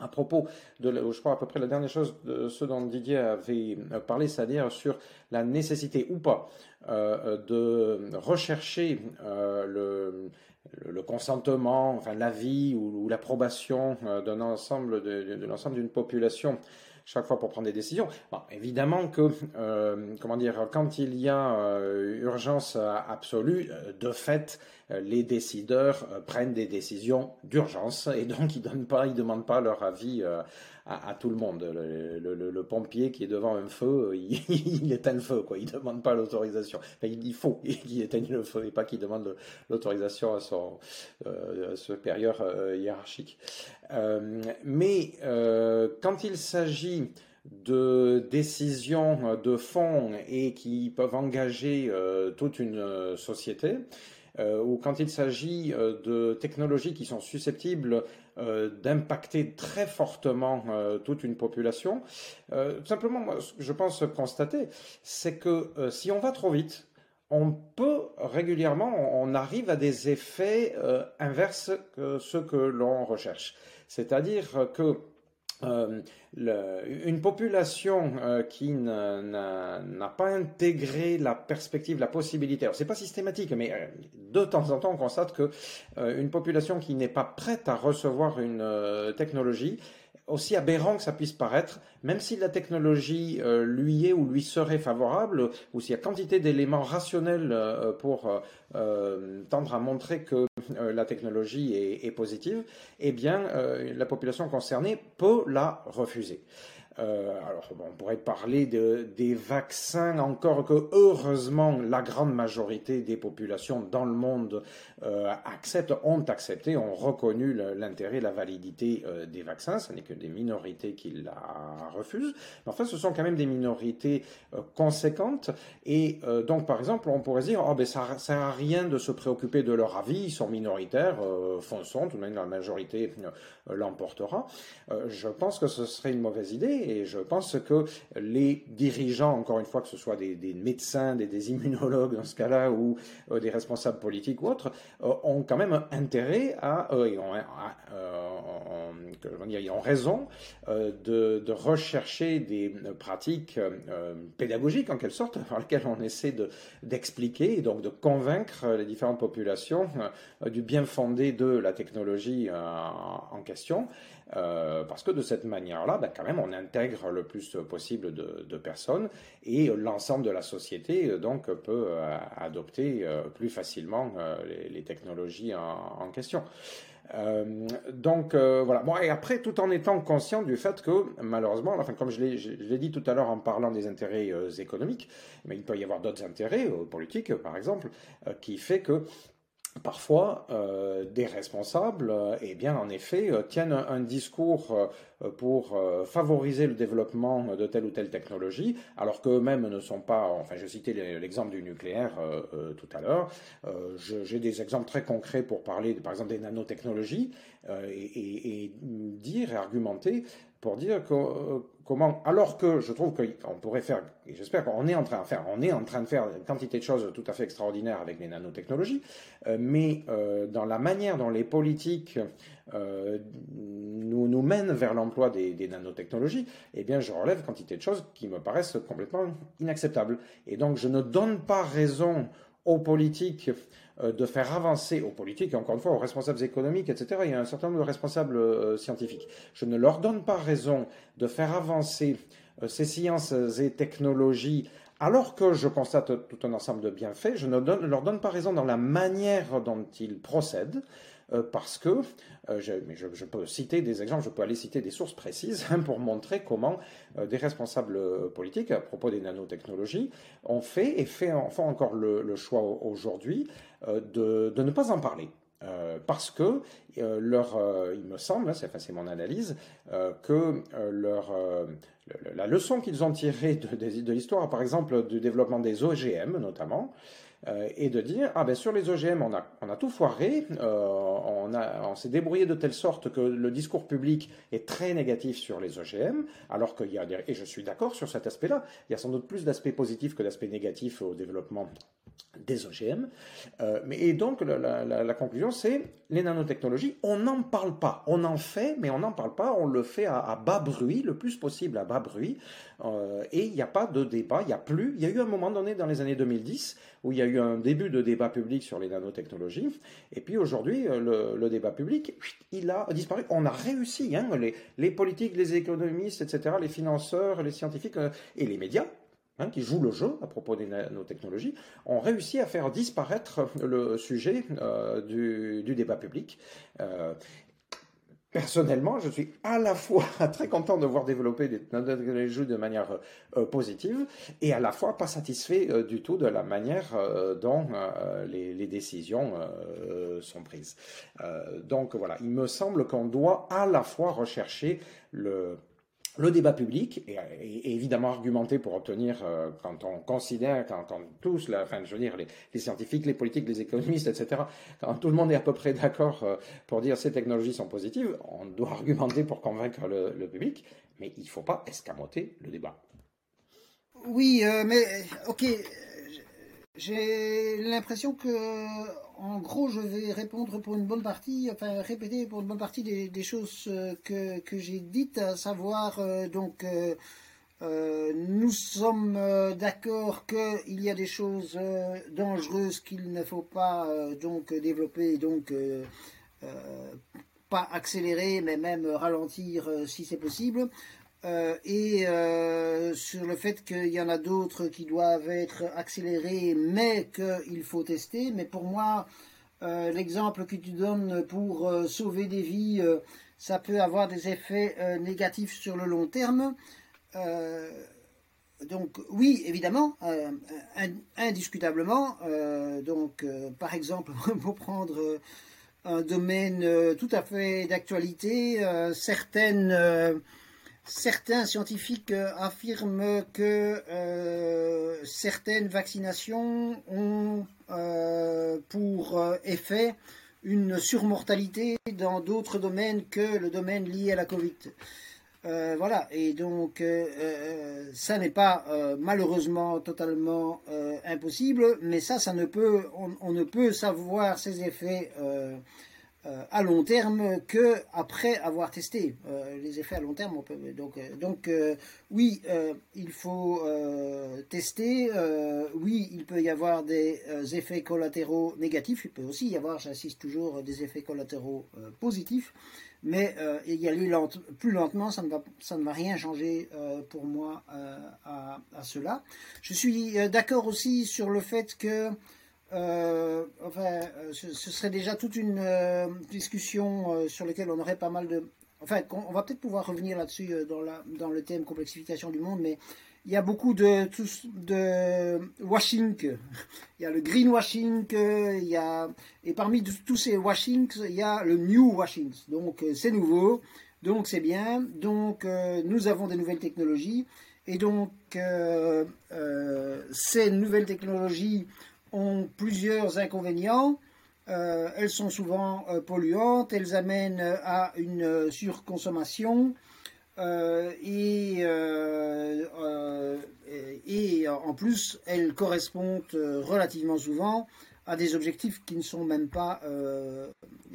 à propos de, je crois à peu près la dernière chose de ce dont Didier avait parlé, c'est-à-dire sur la nécessité ou pas de rechercher le, consentement, enfin l'avis ou, l'approbation d'un ensemble de l'ensemble d'une population chaque fois pour prendre des décisions. Bon, évidemment que, euh, comment dire, quand il y a euh, urgence absolue, euh, de fait, les décideurs prennent des décisions d'urgence et donc ils donnent pas, ils demandent pas leur avis à, tout le monde. Le, pompier qui est devant un feu, il, éteint le feu, quoi. Il demande pas l'autorisation. il faut qu'il éteigne le feu et pas qu'il demande l'autorisation à son supérieur hiérarchique. mais quand il s'agit de décisions de fond et qui peuvent engager toute une société, euh, ou quand il s'agit euh, de technologies qui sont susceptibles euh, d'impacter très fortement toute une population, tout simplement, moi, ce que je pense constater, c'est que si on va trop vite, on peut régulièrement, on arrive à des effets inverses que ceux que l'on recherche. C'est-à-dire que euh, une population euh, qui n'a pas intégré la perspective, la possibilité, alors c'est pas systématique, mais euh, de temps en temps on constate que une population qui n'est pas prête à recevoir une technologie, aussi aberrant que ça puisse paraître, même si la technologie lui est ou lui serait favorable, ou s'il y a quantité d'éléments rationnels pour tendre à montrer que euh, la technologie est, positive, eh bien, euh, la population concernée peut la refuser. Euh, alors, on pourrait parler de, des vaccins, encore que heureusement, la grande majorité des populations dans le monde euh, acceptent, ont accepté, ont reconnu l'intérêt, la validité euh, des vaccins. Ce n'est que des minorités qui la refusent. Mais enfin, ce sont quand même des minorités euh, conséquentes. Et donc, par exemple, on pourrait dire, oh, ben, ça sert à rien de se préoccuper de leur avis, ils sont minoritaires, fonçons, tout de même la majorité l'emportera. je pense que ce serait une mauvaise idée et je pense que les dirigeants, encore une fois, que ce soit des, médecins, des, immunologues dans ce cas-là, ou euh, des responsables politiques ou autres, euh, ont quand même intérêt à, euh, ils ont raison de, rechercher des pratiques pédagogiques en quelque sorte, par lesquelles on essaie d'expliquer et donc de convaincre les différentes populations du bien fondé de la technologie en question. Euh, parce que de cette manière-là, ben, quand même, on intègre le plus possible de, personnes et l'ensemble de la société euh, donc peut euh, adopter plus facilement les, technologies en, question. donc voilà. Bon et après, tout en étant conscient du fait que malheureusement, enfin comme je l'ai dit tout à l'heure en parlant des intérêts économiques, mais il peut y avoir d'autres intérêts politiques, par exemple, qui fait que Parfois, euh, des responsables, euh, eh bien, en effet, euh, tiennent un, discours pour favoriser le développement de telle ou telle technologie, alors qu'eux-mêmes ne sont pas. Enfin, je citais l'exemple du nucléaire tout à l'heure. J'ai des exemples très concrets pour parler, par exemple, des nanotechnologies et, et, dire et argumenter pour dire euh, comment, alors que je trouve qu'on pourrait faire, et j'espère qu'on est en train de faire, on est en train de faire une quantité de choses tout à fait extraordinaires avec les nanotechnologies, euh, mais euh, dans la manière dont les politiques nous, nous mènent vers l'emploi des, des, nanotechnologies, eh bien, je relève quantité de choses qui me paraissent complètement inacceptables. Et donc, je ne donne pas raison aux politiques euh, de faire avancer aux politiques, encore une fois aux responsables économiques, etc. Il y a un certain nombre de responsables euh, scientifiques. Je ne leur donne pas raison de faire avancer euh, ces sciences et technologies alors que je constate tout un ensemble de bienfaits, je ne leur donne pas raison dans la manière dont ils procèdent, parce que, euh, je, peux citer des exemples, je peux aller citer des sources précises pour montrer comment euh, des responsables politiques, à propos des nanotechnologies, ont fait et font encore le, choix aujourd'hui de, ne pas en parler. parce que leur, il me semble, hein, c'est mon analyse, que leur, la leçon qu'ils ont tirée de, de l'histoire, par exemple du développement des OGM notamment, euh, et de dire ah ben sur les OGM on a on a tout foiré, euh, on a on s'est débrouillé de telle sorte que le discours public est très négatif sur les OGM, alors qu'il y a et je suis d'accord sur cet aspect-là, il y a sans doute plus d'aspects positifs que d'aspects négatifs au développement des OGM. Euh, et donc la, conclusion, c'est les nanotechnologies, on n'en parle pas. On en fait, mais on n'en parle pas. On le fait à, bas bruit, le plus possible à bas bruit. Euh, et il n'y a pas de débat, il n'y a plus. Il y a eu un moment donné dans les années 2010 où il y a eu un début de débat public sur les nanotechnologies. Et puis aujourd'hui, euh, le, le, débat public, il a disparu. On a réussi, hein, les, les politiques, les économistes, etc., les financeurs, les scientifiques euh, et les médias Hein, qui jouent le jeu à propos des nanotechnologies, ont réussi à faire disparaître le sujet euh, du, débat public. Euh, personnellement, je suis à la fois très content de voir développer des nanotechnologies de manière euh, positive et à la fois pas satisfait du tout de la manière dont les, les, décisions sont prises. donc voilà, il me semble qu'on doit à la fois rechercher le le débat public est, évidemment argumenté pour obtenir, euh, quand on considère, quand tous, la, enfin, je veux les, scientifiques, les politiques, les économistes, etc., quand tout le monde est à peu près d'accord euh, pour dire ces technologies sont positives, on doit argumenter pour convaincre le, public, mais il ne faut pas escamoter le débat. Oui, euh, mais ok, J'ai l'impression que, en gros, je vais répondre pour une bonne partie, enfin répéter pour une bonne partie des, choses que, que j'ai dites, à savoir donc euh, nous sommes euh, d'accord qu'il y a des choses euh, dangereuses qu'il ne faut pas donc développer, donc pas accélérer, mais même ralentir si c'est possible. Et sur le fait qu'il y en a d'autres qui doivent être accélérés, mais qu'il faut tester. Mais pour moi, l'exemple que tu donnes pour sauver des vies, ça peut avoir des effets négatifs sur le long terme. Euh, donc oui, évidemment, euh, indiscutablement. Euh, donc par exemple, pour prendre un domaine tout à fait d'actualité, certaines certains scientifiques affirment que certaines vaccinations ont pour effet une surmortalité dans d'autres domaines que le domaine lié à la Covid. Euh, voilà, et donc euh, euh, ça n'est pas malheureusement totalement impossible, mais ça, ça ne peut, on, ne peut savoir ses effets à long terme que après avoir testé. les effets à long terme, on peut donc donc oui, il faut tester. oui, il peut y avoir des effets collatéraux négatifs. Il peut aussi y avoir, j'insiste toujours, des effets collatéraux positifs mais euh, y aller plus lentement, ça ne va, ça ne va rien changer euh, pour moi euh, à, cela. Je suis euh, d'accord aussi sur le fait que, enfin, ce, serait déjà toute une discussion sur laquelle on aurait pas mal de... Enfin, on, va peut-être pouvoir revenir là-dessus dans, le thème complexification du monde, mais il y a beaucoup de, washing. Il y a le greenwashing, il y a, et parmi tous ces washings, il y a le new washing. Donc euh, c'est nouveau, donc c'est bien, donc euh, nous avons des nouvelles technologies, et donc euh, ces nouvelles technologies ont plusieurs inconvénients. elles sont souvent polluantes, elles amènent à une surconsommation, euh, euh, euh, et, et, en plus, elles correspondent relativement souvent à des objectifs qui ne sont même pas,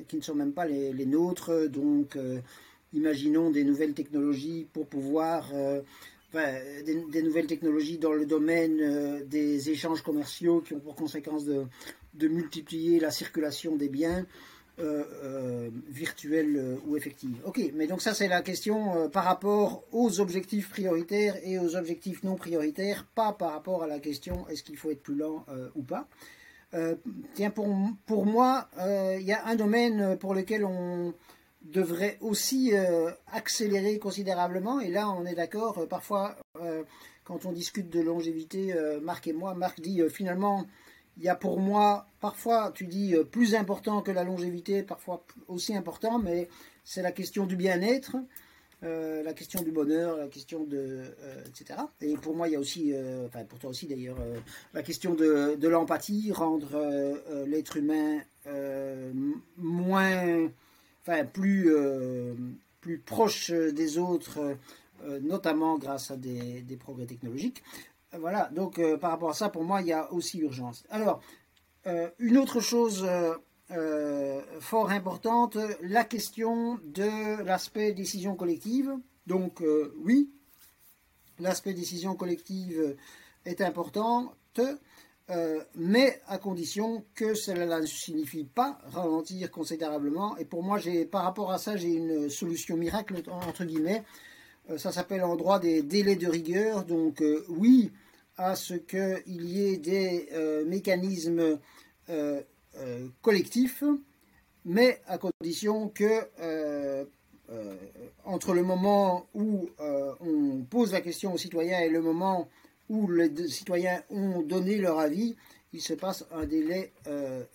qui ne sont même pas les, nôtres. Donc, imaginons des nouvelles technologies pour pouvoir des, nouvelles technologies dans le domaine des échanges commerciaux qui ont pour conséquence de, multiplier la circulation des biens euh, euh, euh, ou effective. Ok, mais donc ça c'est la question par rapport aux objectifs prioritaires et aux objectifs non prioritaires, pas par rapport à la question est-ce qu'il faut être plus lent ou pas. tiens, pour, pour moi, il y a un domaine pour lequel on devrait aussi accélérer considérablement, et là on est d'accord, parfois quand on discute de longévité, Marc et moi, Marc dit finalement il y a pour moi, parfois tu dis euh, plus important que la longévité, parfois aussi important, mais c'est la question du bien-être, euh, la question du bonheur, la question de... Euh, etc. Et pour moi, il y a aussi, enfin pour toi aussi d'ailleurs, la question de, de l'empathie, rendre l'être humain moins... Enfin, plus, plus proche des autres, notamment grâce à des, des progrès technologiques. Voilà, donc euh, par rapport à ça, pour moi, il y a aussi urgence. Alors, euh, une autre chose euh, fort importante, la question de l'aspect décision collective. Donc, oui, l'aspect décision collective est important, mais à condition que cela ne signifie pas ralentir considérablement. Et pour moi, j'ai par rapport à ça, j'ai une solution miracle, entre guillemets. ça s'appelle en droit des délais de rigueur. Donc, oui, à ce qu'il y ait des euh, mécanismes euh, euh, collectifs, mais à condition que entre le moment où on pose la question aux citoyens et le moment où les citoyens ont donné leur avis, il se passe un délai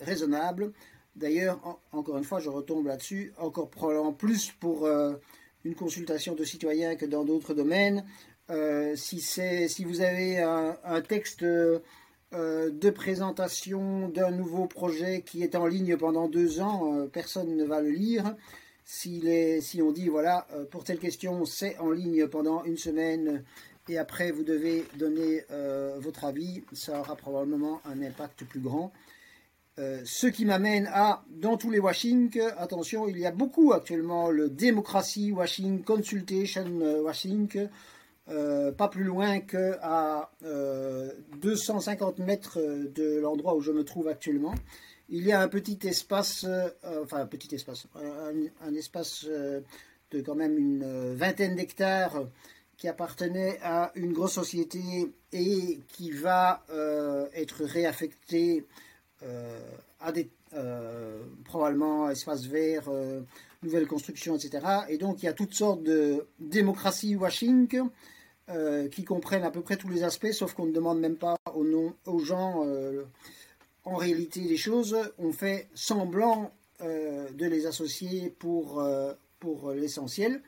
raisonnable. D'ailleurs, encore une fois, je retombe là-dessus, encore plus pour une consultation de citoyens que dans d'autres domaines. Euh, si, si vous avez un, texte euh, de présentation d'un nouveau projet qui est en ligne pendant deux ans, euh, personne ne va le lire. Si, si on dit, voilà, pour telle question, c'est en ligne pendant une semaine et après vous devez donner votre avis, ça aura probablement un impact plus grand. ce qui m'amène à, dans tous les washing, attention, il y a beaucoup actuellement le Democracy Washing, Consultation Washing, pas plus loin qu'à 250 mètres de l'endroit où je me trouve actuellement il y a un petit espace, euh, enfin un petit espace, un, espace euh, de quand même une euh, vingtaine d'hectares appartenait à une grosse société et qui va être réaffecté à des probablement espaces verts, nouvelles constructions, etc. Et donc il y a toutes sortes de démocratie washing qui comprennent à peu près tous les aspects, sauf qu'on ne demande même pas aux, gens en réalité des choses, on fait semblant euh, de les associer euh, pour l'essentiel.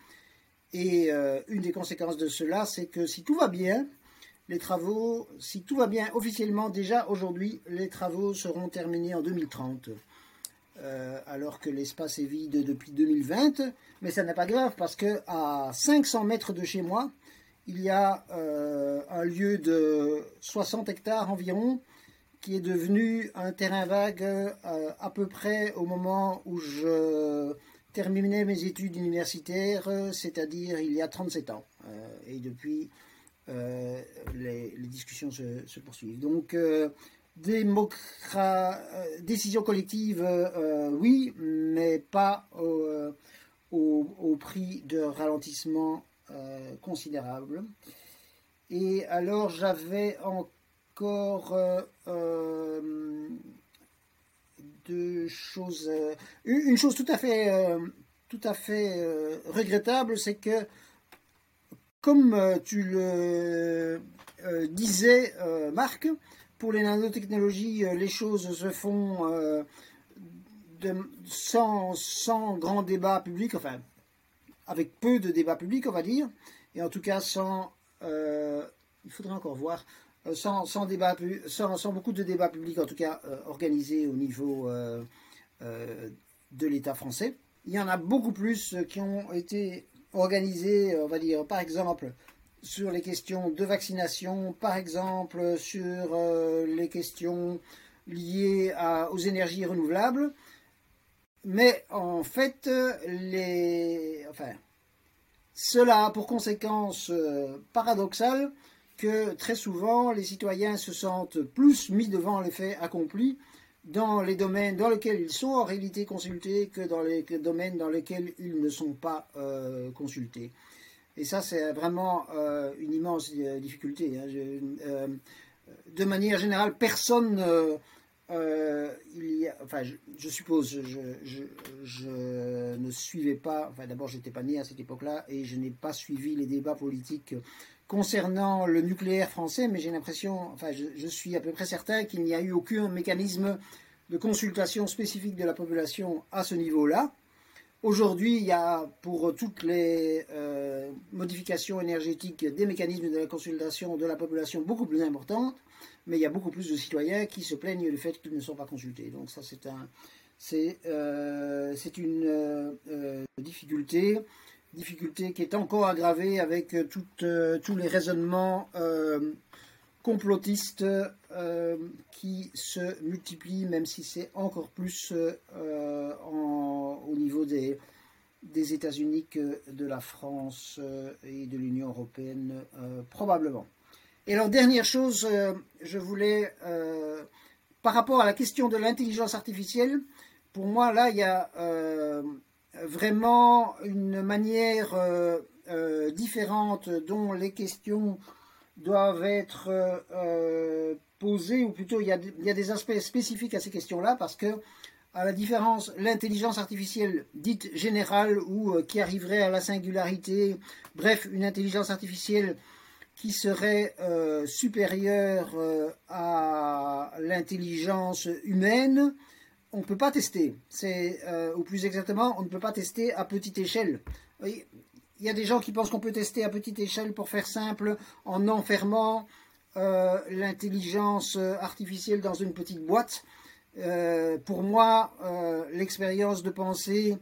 Et euh, une des conséquences de cela, c'est que si tout va bien, les travaux, si tout va bien officiellement, déjà aujourd'hui, les travaux seront terminés en 2030. alors que l'espace est vide depuis 2020, mais ça n'est pas grave parce que à 500 mètres de chez moi, il y a un lieu de 60 hectares environ qui est devenu un terrain vague euh, à peu près au moment où je terminais mes études universitaires, c'est-à-dire il y a 37 ans. Euh, et depuis, euh, les, discussions se, poursuivent. Donc, décision collective, oui, mais pas au, prix de ralentissement considérable. Et alors, j'avais en encore euh, euh, choses. Euh, une chose tout à fait, tout à fait regrettable, c'est que, comme tu le disais, Marc, pour les nanotechnologies, les choses se font de, sans, sans grand débat public, enfin, avec peu de débat public, on va dire, et en tout cas sans. il faudrait encore voir euh, sans, sans, beaucoup de débats publics, en tout cas euh, organisés au niveau euh, de l'État français. Il y en a beaucoup plus qui ont été organisés, on va dire, par exemple, sur les questions de vaccination, par exemple, sur les questions liées aux énergies renouvelables. Mais en fait, les, enfin, cela a pour conséquence paradoxale que très souvent les citoyens se sentent plus mis devant les faits accomplis dans les domaines dans lesquels ils sont en réalité consultés que dans les domaines dans lesquels ils ne sont pas euh, consultés. Et ça, c'est vraiment euh, une immense euh, difficulté. Hein. de manière générale, personne, enfin, je, suppose, je, je, ne suivais pas, enfin, d'abord, j'étais pas né à cette époque-là et je n'ai pas suivi les débats politiques concernant le nucléaire français, mais j'ai l'impression, enfin je, suis à peu près certain qu'il n'y a eu aucun mécanisme de consultation spécifique de la population à ce niveau-là. Aujourd'hui, il y a pour toutes les euh, modifications énergétiques des mécanismes de la consultation de la population beaucoup plus importants, mais il y a beaucoup plus de citoyens qui se plaignent du fait qu'ils ne sont pas consultés. Donc ça, c'est euh, une euh, difficulté difficulté qui est encore aggravée avec euh, euh, tous les raisonnements euh, complotistes qui se multiplient, même si c'est encore plus au niveau des, des États-Unis que de la France et de l'Union européenne, probablement. Et alors, dernière chose, je voulais, par rapport à la question de l'intelligence artificielle, pour moi, là, il y a vraiment une manière euh, euh, différente dont les questions doivent être euh, posées, ou plutôt il y, a, des aspects spécifiques à ces questions-là, parce que, à la différence, l'intelligence artificielle dite générale ou qui arriverait à la singularité, bref, une intelligence artificielle qui serait supérieure à l'intelligence humaine, on ne peut pas tester. C'est, euh, ou plus exactement, on ne peut pas tester à petite échelle. Il y a des gens qui pensent qu'on peut tester à petite échelle pour faire simple en enfermant euh, l'intelligence artificielle dans une petite boîte. Euh, pour moi, l'expérience de penser,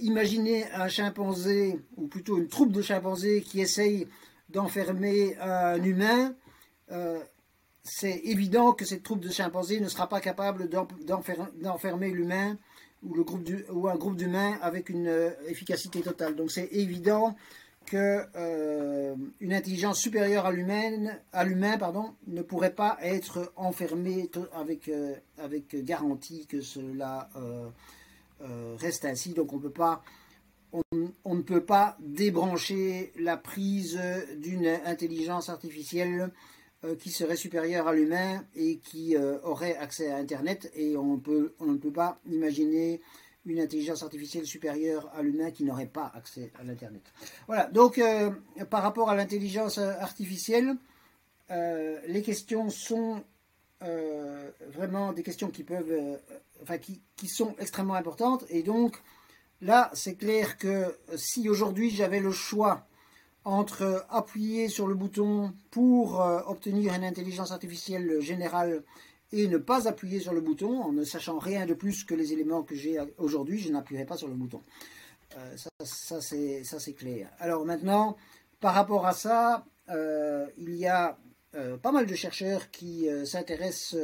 imaginer un chimpanzé, ou plutôt une troupe de chimpanzés qui essaye d'enfermer un humain, c'est évident que cette troupe de chimpanzés ne sera pas capable d'enfermer l'humain ou, un groupe d'humains avec une efficacité totale. Donc c'est évident que euh, intelligence supérieure à l'humain, ne pourrait pas être enfermée avec euh, avec garantie que cela euh, reste ainsi. Donc on, ne peut pas débrancher la prise d'une intelligence artificielle qui serait supérieure à l'humain et qui aurait accès à Internet et on ne peut pas imaginer une intelligence artificielle supérieure à l'humain qui n'aurait pas accès à l'Internet. Voilà, donc euh, par rapport à l'intelligence artificielle, euh, les questions sont euh, vraiment des questions qui peuvent, enfin qui, sont extrêmement importantes. Et donc là, c'est clair que si aujourd'hui j'avais le choix entre appuyer sur le bouton pour obtenir une intelligence artificielle générale et ne pas appuyer sur le bouton en ne sachant rien de plus que les éléments que j'ai aujourd'hui, je n'appuierai pas sur le bouton. Euh, ça, c'est clair. Alors maintenant, par rapport à ça, euh, il y a euh, pas mal de chercheurs qui s'intéressent,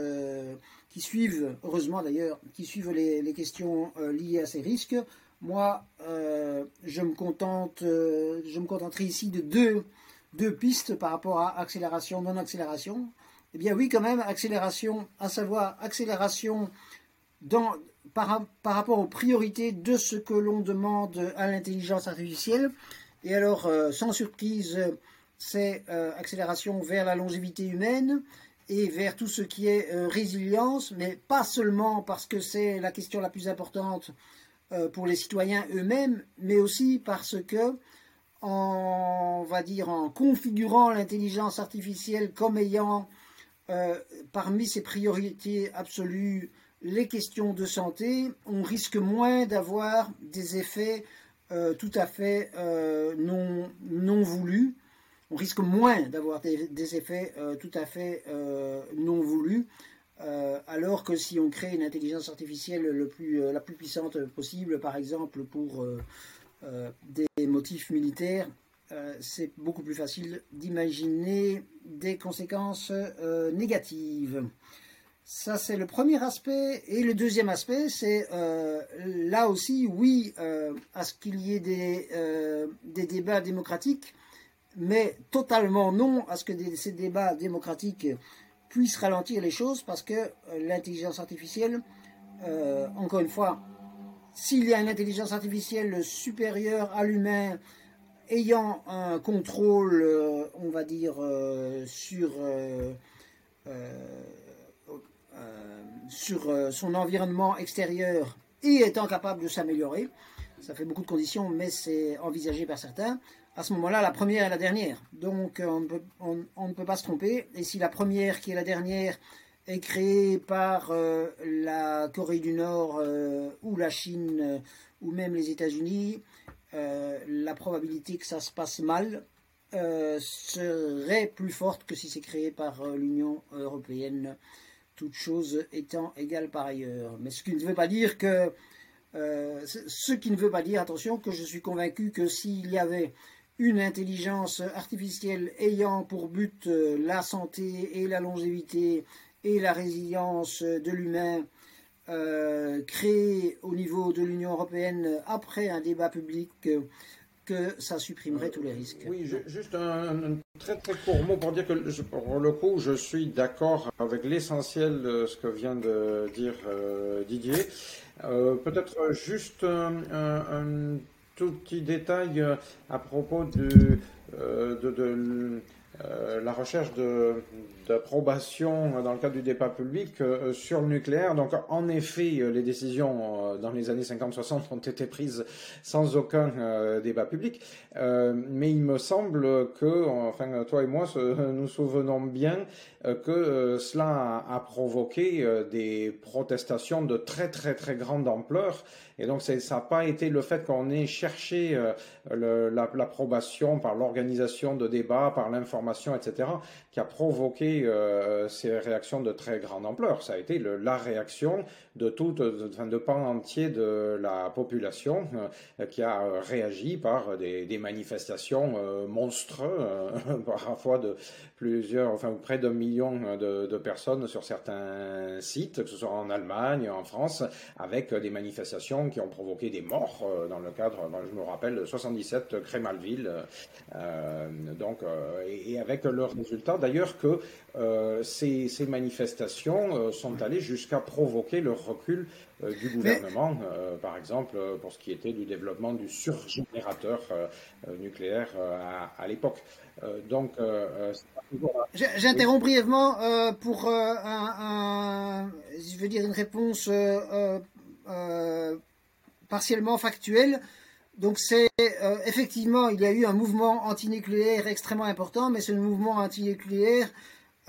qui suivent, heureusement d'ailleurs, qui suivent les, questions liées à ces risques. Moi, je me contente, je me contenterai ici de deux, deux pistes par rapport à accélération, non-accélération. Eh bien oui, quand même, accélération, à savoir accélération dans, par, rapport aux priorités de ce que l'on demande à l'intelligence artificielle. Et alors, euh, sans surprise, c'est euh, accélération vers la longévité humaine et vers tout ce qui est euh, résilience, mais pas seulement parce que c'est la question la plus importante pour les citoyens eux-mêmes, mais aussi parce que on va dire en configurant l'intelligence artificielle comme ayant euh, parmi ses priorités absolues les questions de santé, on risque moins d'avoir des effets euh, tout à fait euh, non voulus. On risque moins d'avoir des, effets tout à fait non voulus. Alors que si on crée une intelligence artificielle le plus, la plus puissante possible, par exemple pour des motifs militaires, euh, c'est beaucoup plus facile d'imaginer des conséquences euh, négatives. Ça, c'est le premier aspect. Et le deuxième aspect, c'est euh, là aussi, oui, à ce qu'il y ait des, débats démocratiques, mais totalement non à ce que ces débats démocratiques puissent ralentir les choses, parce que l'intelligence artificielle, encore une fois, s'il y a une intelligence artificielle supérieure à l'humain, ayant un contrôle, euh, on va dire, euh, euh, sur son environnement extérieur et étant capable de s'améliorer, ça fait beaucoup de conditions, mais c'est envisagé par certains. À ce moment-là, la première est la dernière. Donc, on, on, ne peut pas se tromper. Et si la première, qui est la dernière, est créée par la Corée du Nord ou la Chine ou même les États-Unis, euh, la probabilité que ça se passe mal euh, serait plus forte que si c'est créé par euh, l'Union européenne, toutes choses étant égales par ailleurs. Mais ce qui ne veut pas dire que ce qui ne veut pas dire, attention, que je suis convaincu que s'il y avait une intelligence artificielle ayant pour but la santé et la longévité et la résilience de l'humain euh, créé au niveau de l'Union européenne après un débat public que ça supprimerait tous les risques. Oui, juste un, très très court mot pour dire que pour le coup, je suis d'accord avec l'essentiel de ce que vient de dire euh, Didier. Euh, peut-être juste un, tout petit détail à propos de, de euh, la recherche d'approbation dans le cadre du débat public euh, sur le nucléaire. Donc, en effet, euh, les décisions dans les années 50-60 ont été prises sans aucun débat public. mais il me semble que, enfin, toi et moi, nous souvenons bien que cela a, provoqué des protestations de très très très grande ampleur. Et donc, ça n'a pas été le fait qu'on ait cherché l'approbation par l'organisation de débats, par l'information etc., qui a provoqué euh, ces réactions de très grande ampleur. Ça a été la réaction de tout, de, de, pan entier de la population euh, qui a réagi par des, manifestations monstres, parfois de plusieurs, enfin près d'un million de, de, personnes sur certains sites, que ce soit en Allemagne, en France, avec des manifestations qui ont provoqué des morts dans le cadre, je me rappelle, 77 Crémalville, euh, donc, euh, et, avec le résultat d'ailleurs que euh, ces, ces, manifestations sont allées jusqu'à provoquer le recul du gouvernement, par exemple, pour ce qui était du développement du surgénérateur nucléaire à, l'époque. donc, j'interromps brièvement pour un, je veux dire une réponse partiellement factuelle. Donc c'est euh, effectivement, il y a eu un mouvement antinucléaire extrêmement important, mais ce mouvement antinucléaire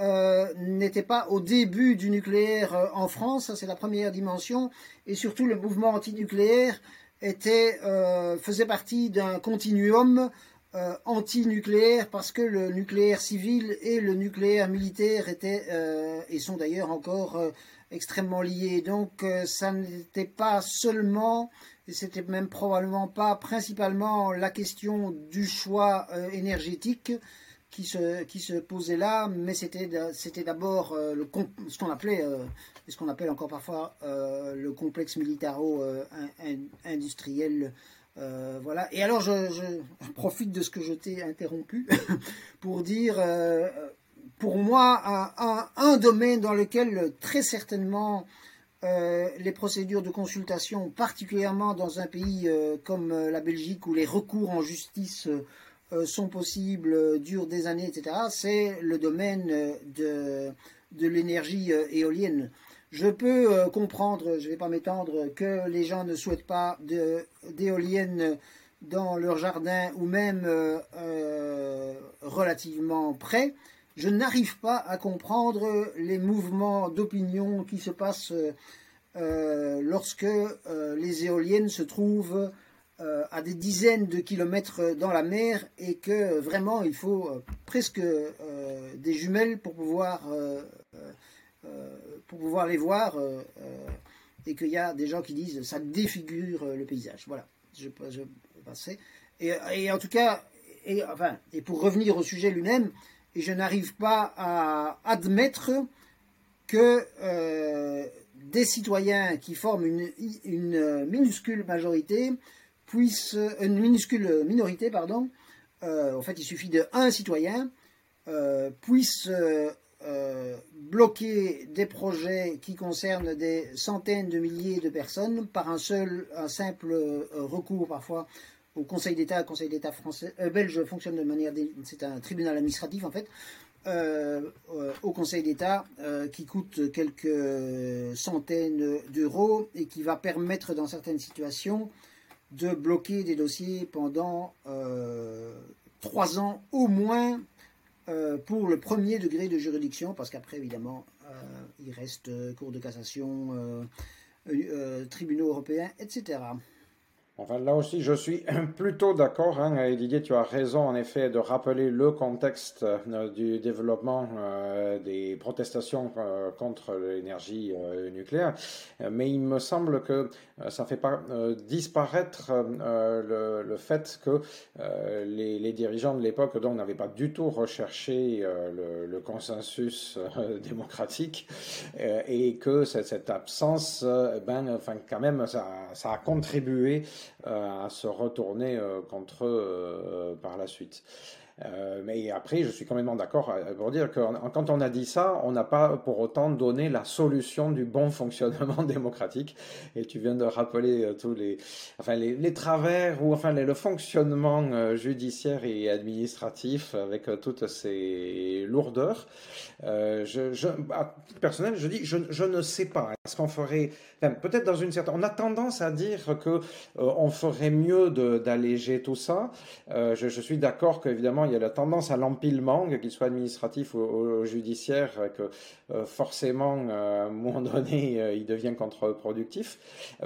euh, n'était pas au début du nucléaire euh, en France, c'est la première dimension, et surtout le mouvement antinucléaire était, faisait partie d'un continuum antinucléaire parce que le nucléaire civil et le nucléaire militaire étaient et sont d'ailleurs encore extrêmement liés. Donc ça n'était pas seulement et c'était même probablement pas principalement la question du choix euh, énergétique qui se, qui se posait là, mais c'était, d'abord euh, ce qu'on appelait, euh, ce qu'on appelle encore parfois le complexe militaro-industriel. voilà. Et alors, je, profite de ce que je t'ai interrompu pour dire, pour moi, un, un, domaine dans lequel très certainement euh, les procédures de consultation, particulièrement dans un pays euh, comme euh, la Belgique où les recours en justice sont possibles, durent des années, etc., c'est le domaine de, de l'énergie éolienne. Je peux comprendre, je ne vais pas m'étendre, que les gens ne souhaitent pas d'éoliennes dans leur jardin ou même relativement près. Je n'arrive pas à comprendre les mouvements d'opinion qui se passent euh, lorsque euh, les éoliennes se trouvent euh, à des dizaines de kilomètres dans la mer et que vraiment il faut presque des jumelles pour pouvoir, pour pouvoir les voir et qu'il y a des gens qui disent ça défigure le paysage. Voilà, je, je. Et, et, en tout cas, et, enfin, et pour revenir au sujet lui-même, je n'arrive pas à admettre que des citoyens qui forment une, minuscule majorité puissent, une minuscule minorité, pardon, euh, en fait il suffit de un citoyen, euh, puisse euh, bloquer des projets qui concernent des centaines de milliers de personnes par un seul, un simple recours parfois au Conseil d'État. Le Conseil d'État français, belge fonctionne de manière, c'est un tribunal administratif en fait. Au Conseil d'État qui coûte quelques centaines d'euros et qui va permettre dans certaines situations de bloquer des dossiers pendant trois ans au moins pour le premier degré de juridiction parce qu'après évidemment il reste cours de cassation, tribunaux européens, etc. Enfin, là aussi, je suis plutôt d'accord. Hein, Didier, tu as raison, en effet, de rappeler le contexte euh, du développement euh, des protestations euh, contre l'énergie nucléaire. Mais il me semble que ça ne fait pas disparaître le, fait que les, dirigeants de l'époque n'avaient pas du tout recherché le, consensus démocratique et que cette, absence, ben, enfin, quand même, ça, a contribué à se retourner euh, contre eux euh, par la suite. Euh, mais après, je suis complètement d'accord pour dire que quand on a dit ça, on n'a pas pour autant donné la solution du bon fonctionnement démocratique. Et tu viens de rappeler euh, tous les, enfin les, les travers ou enfin le fonctionnement euh, judiciaire et administratif avec toutes ces lourdeurs. je, je, personnel, je dis, je, je ne sais pas. Est-ce qu'on ferait, peut-être dans une certaine, on a tendance à dire que on ferait mieux d'alléger tout ça. je, je suis d'accord qu'évidemment il y a la tendance à l'empilement, qu'il soit administratif ou, judiciaire, que forcément, à un moment donné, il devient contre-productif.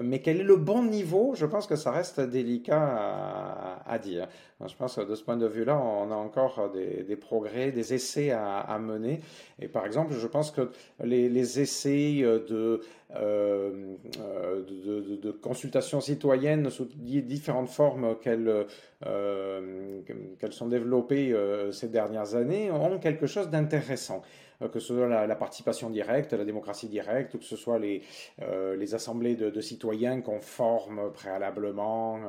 Mais quel est le bon niveau? Je pense que ça reste délicat à, dire. Je pense que de ce point de vue-là, on a encore des, progrès, des essais à, mener. Et par exemple, je pense que les, essais de, de, de, consultation citoyenne sous différentes formes qu'elles euh, sont développées euh, ces dernières années ont quelque chose d'intéressant euh, que ce soit la, participation directe, la démocratie directe, ou que ce soit les assemblées de, citoyens qu'on forme préalablement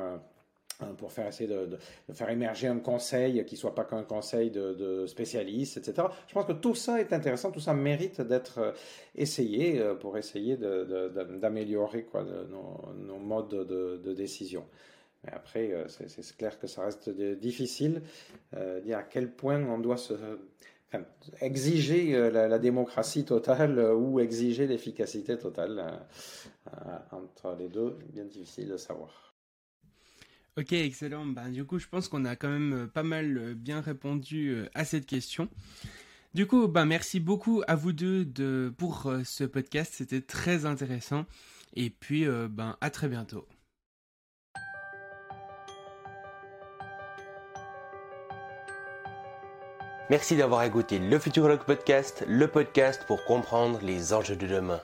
pour faire essayer de, faire émerger un conseil qui soit pas qu'un conseil de, spécialistes, etc. Je pense que tout ça est intéressant, tout ça mérite d'être essayé pour essayer d'améliorer nos, nos, modes de, décision. Mais après, euh, c'est clair que ça reste difficile euh, dire à quel point on doit se, exiger euh, la, démocratie totale ou exiger l'efficacité totale. entre les deux, bien difficile de savoir. Ok, excellent. Ben, du coup, je pense qu'on a quand même pas mal bien répondu à cette question. Du coup, ben, merci beaucoup à vous deux de, pour ce podcast. C'était très intéressant. Et puis, ben, à très bientôt. Merci d'avoir écouté le Futurologue Podcast, le podcast pour comprendre les enjeux de demain.